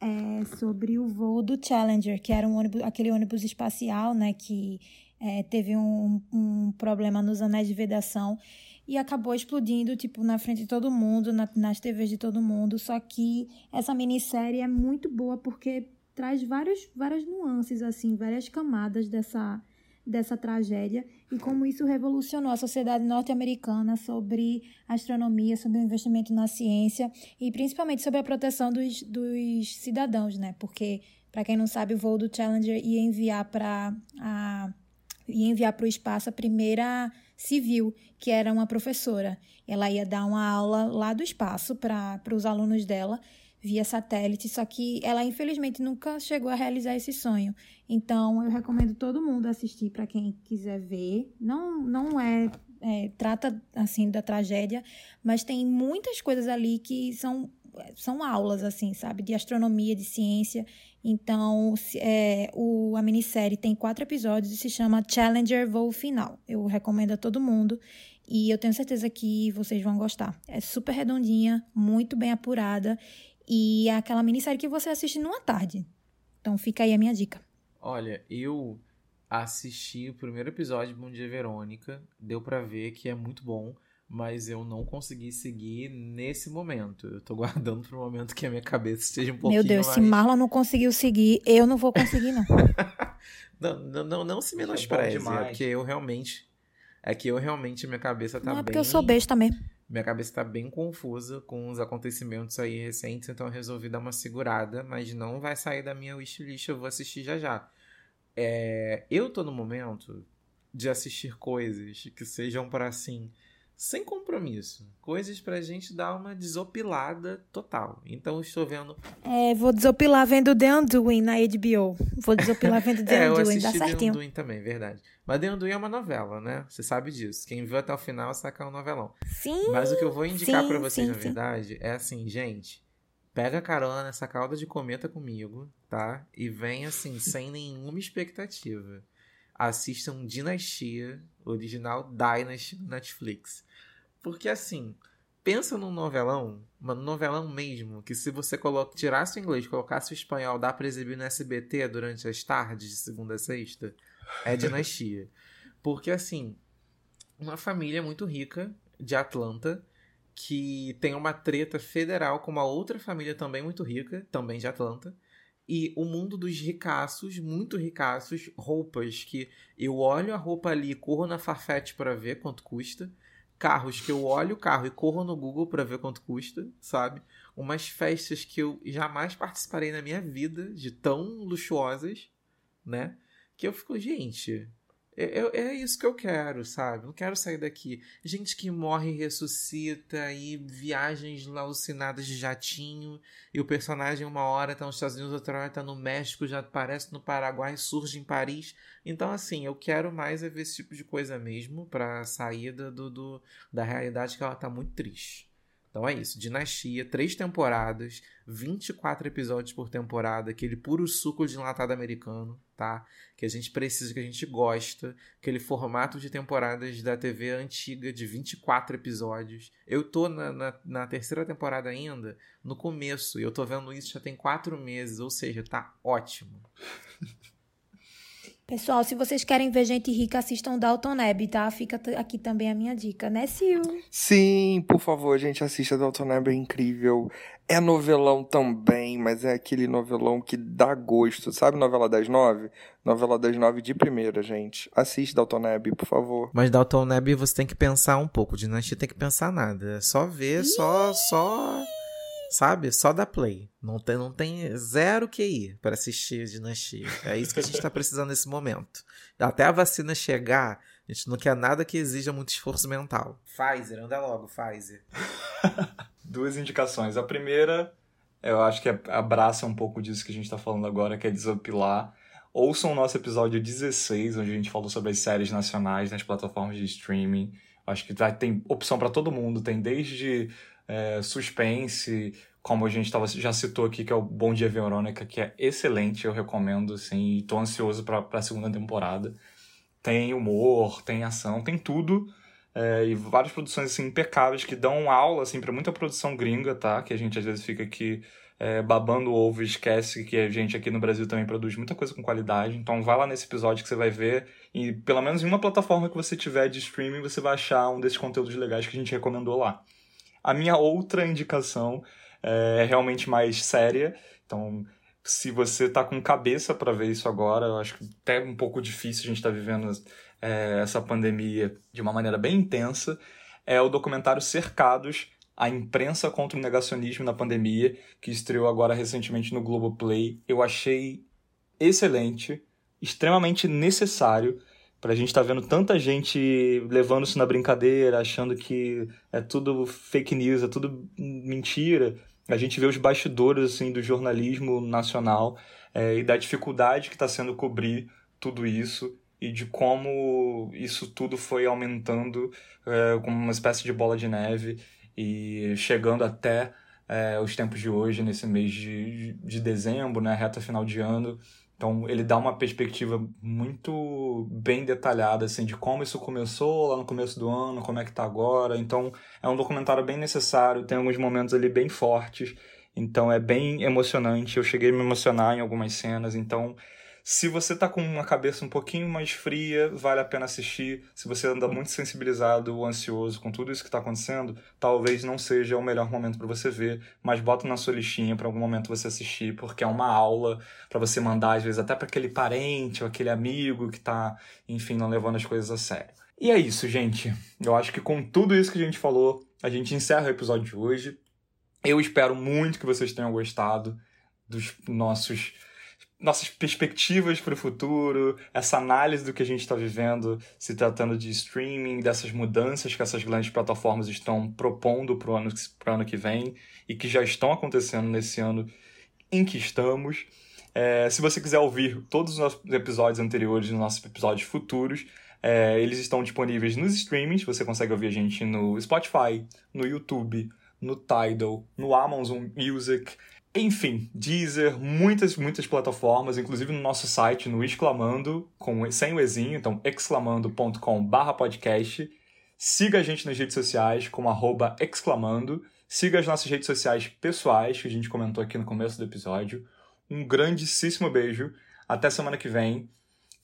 é, sobre o voo do Challenger, que era um ônibus, aquele ônibus espacial, né, que é, teve um, um problema nos anéis de vedação e acabou explodindo, tipo, na frente de todo mundo, na, nas TVs de todo mundo. Só que essa minissérie é muito boa porque traz vários, várias nuances, assim, várias camadas dessa, dessa tragédia e como isso revolucionou a sociedade norte-americana sobre astronomia, sobre o investimento na ciência e principalmente sobre a proteção dos, dos cidadãos, né? Porque, para quem não sabe, o voo do Challenger ia enviar para a ia enviar para o espaço a primeira civil, que era uma professora. Ela ia dar uma aula lá do espaço para os alunos dela via satélite, só que ela infelizmente nunca chegou a realizar esse sonho. Então eu recomendo todo mundo assistir para quem quiser ver. Não não é, é, trata assim da tragédia, mas tem muitas coisas ali que são são aulas assim, sabe, de astronomia, de ciência. Então é, o a minissérie tem quatro episódios e se chama Challenger Voo Final. Eu recomendo a todo mundo. E eu tenho certeza que vocês vão gostar. É super redondinha, muito bem apurada e é aquela minissérie que você assiste numa tarde. Então fica aí a minha dica. Olha, eu assisti o primeiro episódio de Bom Dia Verônica, deu para ver que é muito bom, mas eu não consegui seguir nesse momento. Eu tô guardando pro momento que a minha cabeça esteja um pouquinho Meu Deus, mais... se Marlon não conseguiu seguir, eu não vou conseguir não. não, não, não, não se menospreze, é, é porque eu realmente é que eu realmente minha cabeça tá não bem é porque eu sou besta mesmo minha cabeça está bem confusa com os acontecimentos aí recentes, então eu resolvi dar uma segurada, mas não vai sair da minha wishlist, eu vou assistir já já. É, eu tô no momento de assistir coisas que sejam para assim sem compromisso. Coisas pra gente dar uma desopilada total. Então estou vendo. É, vou desopilar vendo The Undoing na HBO. Vou desopilar vendo The é, Undoing, dá certinho. The Undoing também, verdade. Mas The Undoing é uma novela, né? Você sabe disso. Quem viu até o final é um novelão. Sim. Mas o que eu vou indicar sim, para vocês, sim, na sim. verdade, é assim, gente. Pega carona nessa cauda de cometa comigo, tá? E vem assim, sem nenhuma expectativa assistam Dinastia, original Dynasty no Netflix. Porque assim, pensa num novelão, mano, novelão mesmo, que se você coloca, tirasse o inglês, colocasse o espanhol, dá pra exibir no SBT durante as tardes de segunda a sexta, é Dinastia. Porque assim, uma família muito rica de Atlanta que tem uma treta federal com uma outra família também muito rica, também de Atlanta, e o mundo dos ricaços, muito ricaços, roupas que eu olho a roupa ali corro na Farfetch para ver quanto custa, carros que eu olho o carro e corro no Google para ver quanto custa, sabe? Umas festas que eu jamais participarei na minha vida, de tão luxuosas, né? Que eu fico, gente, é, é, é isso que eu quero, sabe? Não quero sair daqui. Gente que morre e ressuscita, e viagens alucinadas de jatinho, e o personagem uma hora tá nos Estados Unidos, outra hora tá no México, já aparece no Paraguai, surge em Paris. Então, assim, eu quero mais é ver esse tipo de coisa mesmo, pra sair do, do, da realidade que ela tá muito triste. Então é isso, Dinastia, três temporadas, 24 episódios por temporada, aquele puro suco de enlatado americano, tá? Que a gente precisa, que a gente gosta, aquele formato de temporadas da TV antiga de 24 episódios. Eu tô na, na, na terceira temporada ainda, no começo, e eu tô vendo isso já tem quatro meses, ou seja, tá ótimo. Pessoal, se vocês querem ver gente rica, assistam Dalton Neb, tá? Fica aqui também a minha dica, né, Sil? Sim, por favor, gente, assista Dalton Neb, é incrível. É novelão também, mas é aquele novelão que dá gosto. Sabe novela das nove? Novela das nove de primeira, gente. Assiste Dalton Neb, por favor. Mas Dalton Neb você tem que pensar um pouco. Dinastia tem que pensar nada. É só ver, só, só sabe? Só da Play. Não tem, não tem zero QI para assistir Dinastia. É isso que a gente está precisando nesse momento. Até a vacina chegar, a gente não quer nada que exija muito esforço mental. Pfizer, anda logo, Pfizer. Duas indicações. A primeira, eu acho que abraça um pouco disso que a gente está falando agora, que é desopilar. Ouçam o nosso episódio 16, onde a gente falou sobre as séries nacionais nas plataformas de streaming. Acho que tem opção para todo mundo. Tem desde é, suspense, como a gente tava, já citou aqui, que é o Bom Dia Verônica, que é excelente, eu recomendo, assim, e tô ansioso para a segunda temporada. Tem humor, tem ação, tem tudo. É, e várias produções assim, impecáveis que dão aula assim, para muita produção gringa, tá? Que a gente às vezes fica aqui é, babando o ovo e esquece que a gente aqui no Brasil também produz muita coisa com qualidade. Então vai lá nesse episódio que você vai ver. E pelo menos em uma plataforma que você tiver de streaming, você vai achar um desses conteúdos legais que a gente recomendou lá. A minha outra indicação é realmente mais séria. Então, se você tá com cabeça para ver isso agora, eu acho que até um pouco difícil a gente tá vivendo é, essa pandemia de uma maneira bem intensa, é o documentário Cercados, a imprensa contra o negacionismo na pandemia, que estreou agora recentemente no Globoplay. Eu achei excelente, extremamente necessário pra gente estar tá vendo tanta gente levando isso na brincadeira, achando que é tudo fake news, é tudo mentira. A gente vê os bastidores assim do jornalismo nacional é, e da dificuldade que está sendo cobrir tudo isso e de como isso tudo foi aumentando é, como uma espécie de bola de neve e chegando até é, os tempos de hoje, nesse mês de, de dezembro, né, reta final de ano, então ele dá uma perspectiva muito bem detalhada assim de como isso começou lá no começo do ano, como é que tá agora. Então é um documentário bem necessário, tem alguns momentos ali bem fortes. Então é bem emocionante. Eu cheguei a me emocionar em algumas cenas, então se você tá com uma cabeça um pouquinho mais fria, vale a pena assistir. Se você anda muito sensibilizado ou ansioso com tudo isso que está acontecendo, talvez não seja o melhor momento para você ver, mas bota na sua listinha para algum momento você assistir, porque é uma aula para você mandar às vezes até para aquele parente ou aquele amigo que tá, enfim, não levando as coisas a sério. E é isso, gente. Eu acho que com tudo isso que a gente falou, a gente encerra o episódio de hoje. Eu espero muito que vocês tenham gostado dos nossos nossas perspectivas para o futuro, essa análise do que a gente está vivendo, se tratando de streaming, dessas mudanças que essas grandes plataformas estão propondo para o ano, ano que vem e que já estão acontecendo nesse ano em que estamos. É, se você quiser ouvir todos os nossos episódios anteriores, os nossos episódios futuros, é, eles estão disponíveis nos streamings. Você consegue ouvir a gente no Spotify, no YouTube, no Tidal, no Amazon Music. Enfim, Deezer, muitas, muitas plataformas, inclusive no nosso site, no Exclamando, com, sem o Ezinho, então exclamando.com podcast. Siga a gente nas redes sociais arroba exclamando. Siga as nossas redes sociais pessoais, que a gente comentou aqui no começo do episódio. Um grandíssimo beijo. Até semana que vem.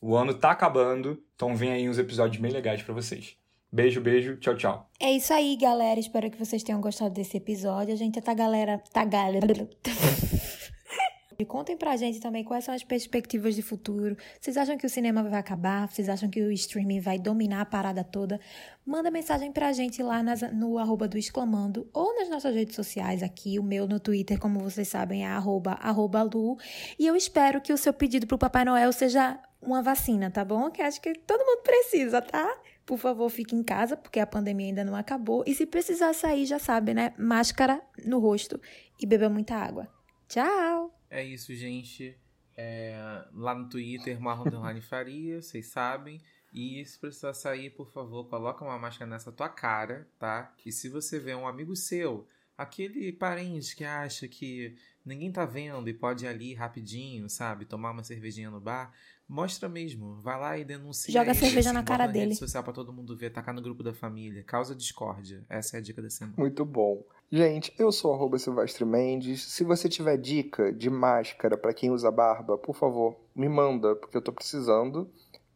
O ano tá acabando, então vem aí uns episódios bem legais para vocês. Beijo, beijo, tchau, tchau. É isso aí, galera. Espero que vocês tenham gostado desse episódio. A gente tá, galera. Tá, galera. E contem pra gente também quais são as perspectivas de futuro. Vocês acham que o cinema vai acabar? Vocês acham que o streaming vai dominar a parada toda? Manda mensagem pra gente lá nas, no arroba do Exclamando ou nas nossas redes sociais aqui. O meu no Twitter, como vocês sabem, é arroba, arroba Lu. E eu espero que o seu pedido pro Papai Noel seja uma vacina, tá bom? Que acho que todo mundo precisa, tá? Por favor, fique em casa, porque a pandemia ainda não acabou. E se precisar sair, já sabe, né? Máscara no rosto e beba muita água. Tchau! É isso, gente. É, lá no Twitter, Marlon Faria, vocês sabem. E se precisar sair, por favor, coloca uma máscara nessa tua cara, tá? E se você vê um amigo seu aquele parente que acha que ninguém tá vendo e pode ir ali rapidinho, sabe? Tomar uma cervejinha no bar. Mostra mesmo. Vai lá e denuncia. Joga ele, cerveja assim, na cara na dele. rede social pra todo mundo ver, tacar no grupo da família. Causa discórdia. Essa é a dica da semana. Muito bom. Gente, eu sou arroba Silvestre Mendes. Se você tiver dica de máscara para quem usa barba, por favor, me manda, porque eu tô precisando.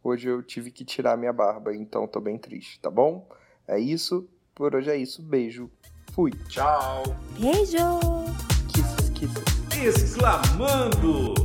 Hoje eu tive que tirar minha barba, então tô bem triste, tá bom? É isso. Por hoje é isso. Beijo. Fui. Tchau! Beijo! Kisses, kisses. Exclamando!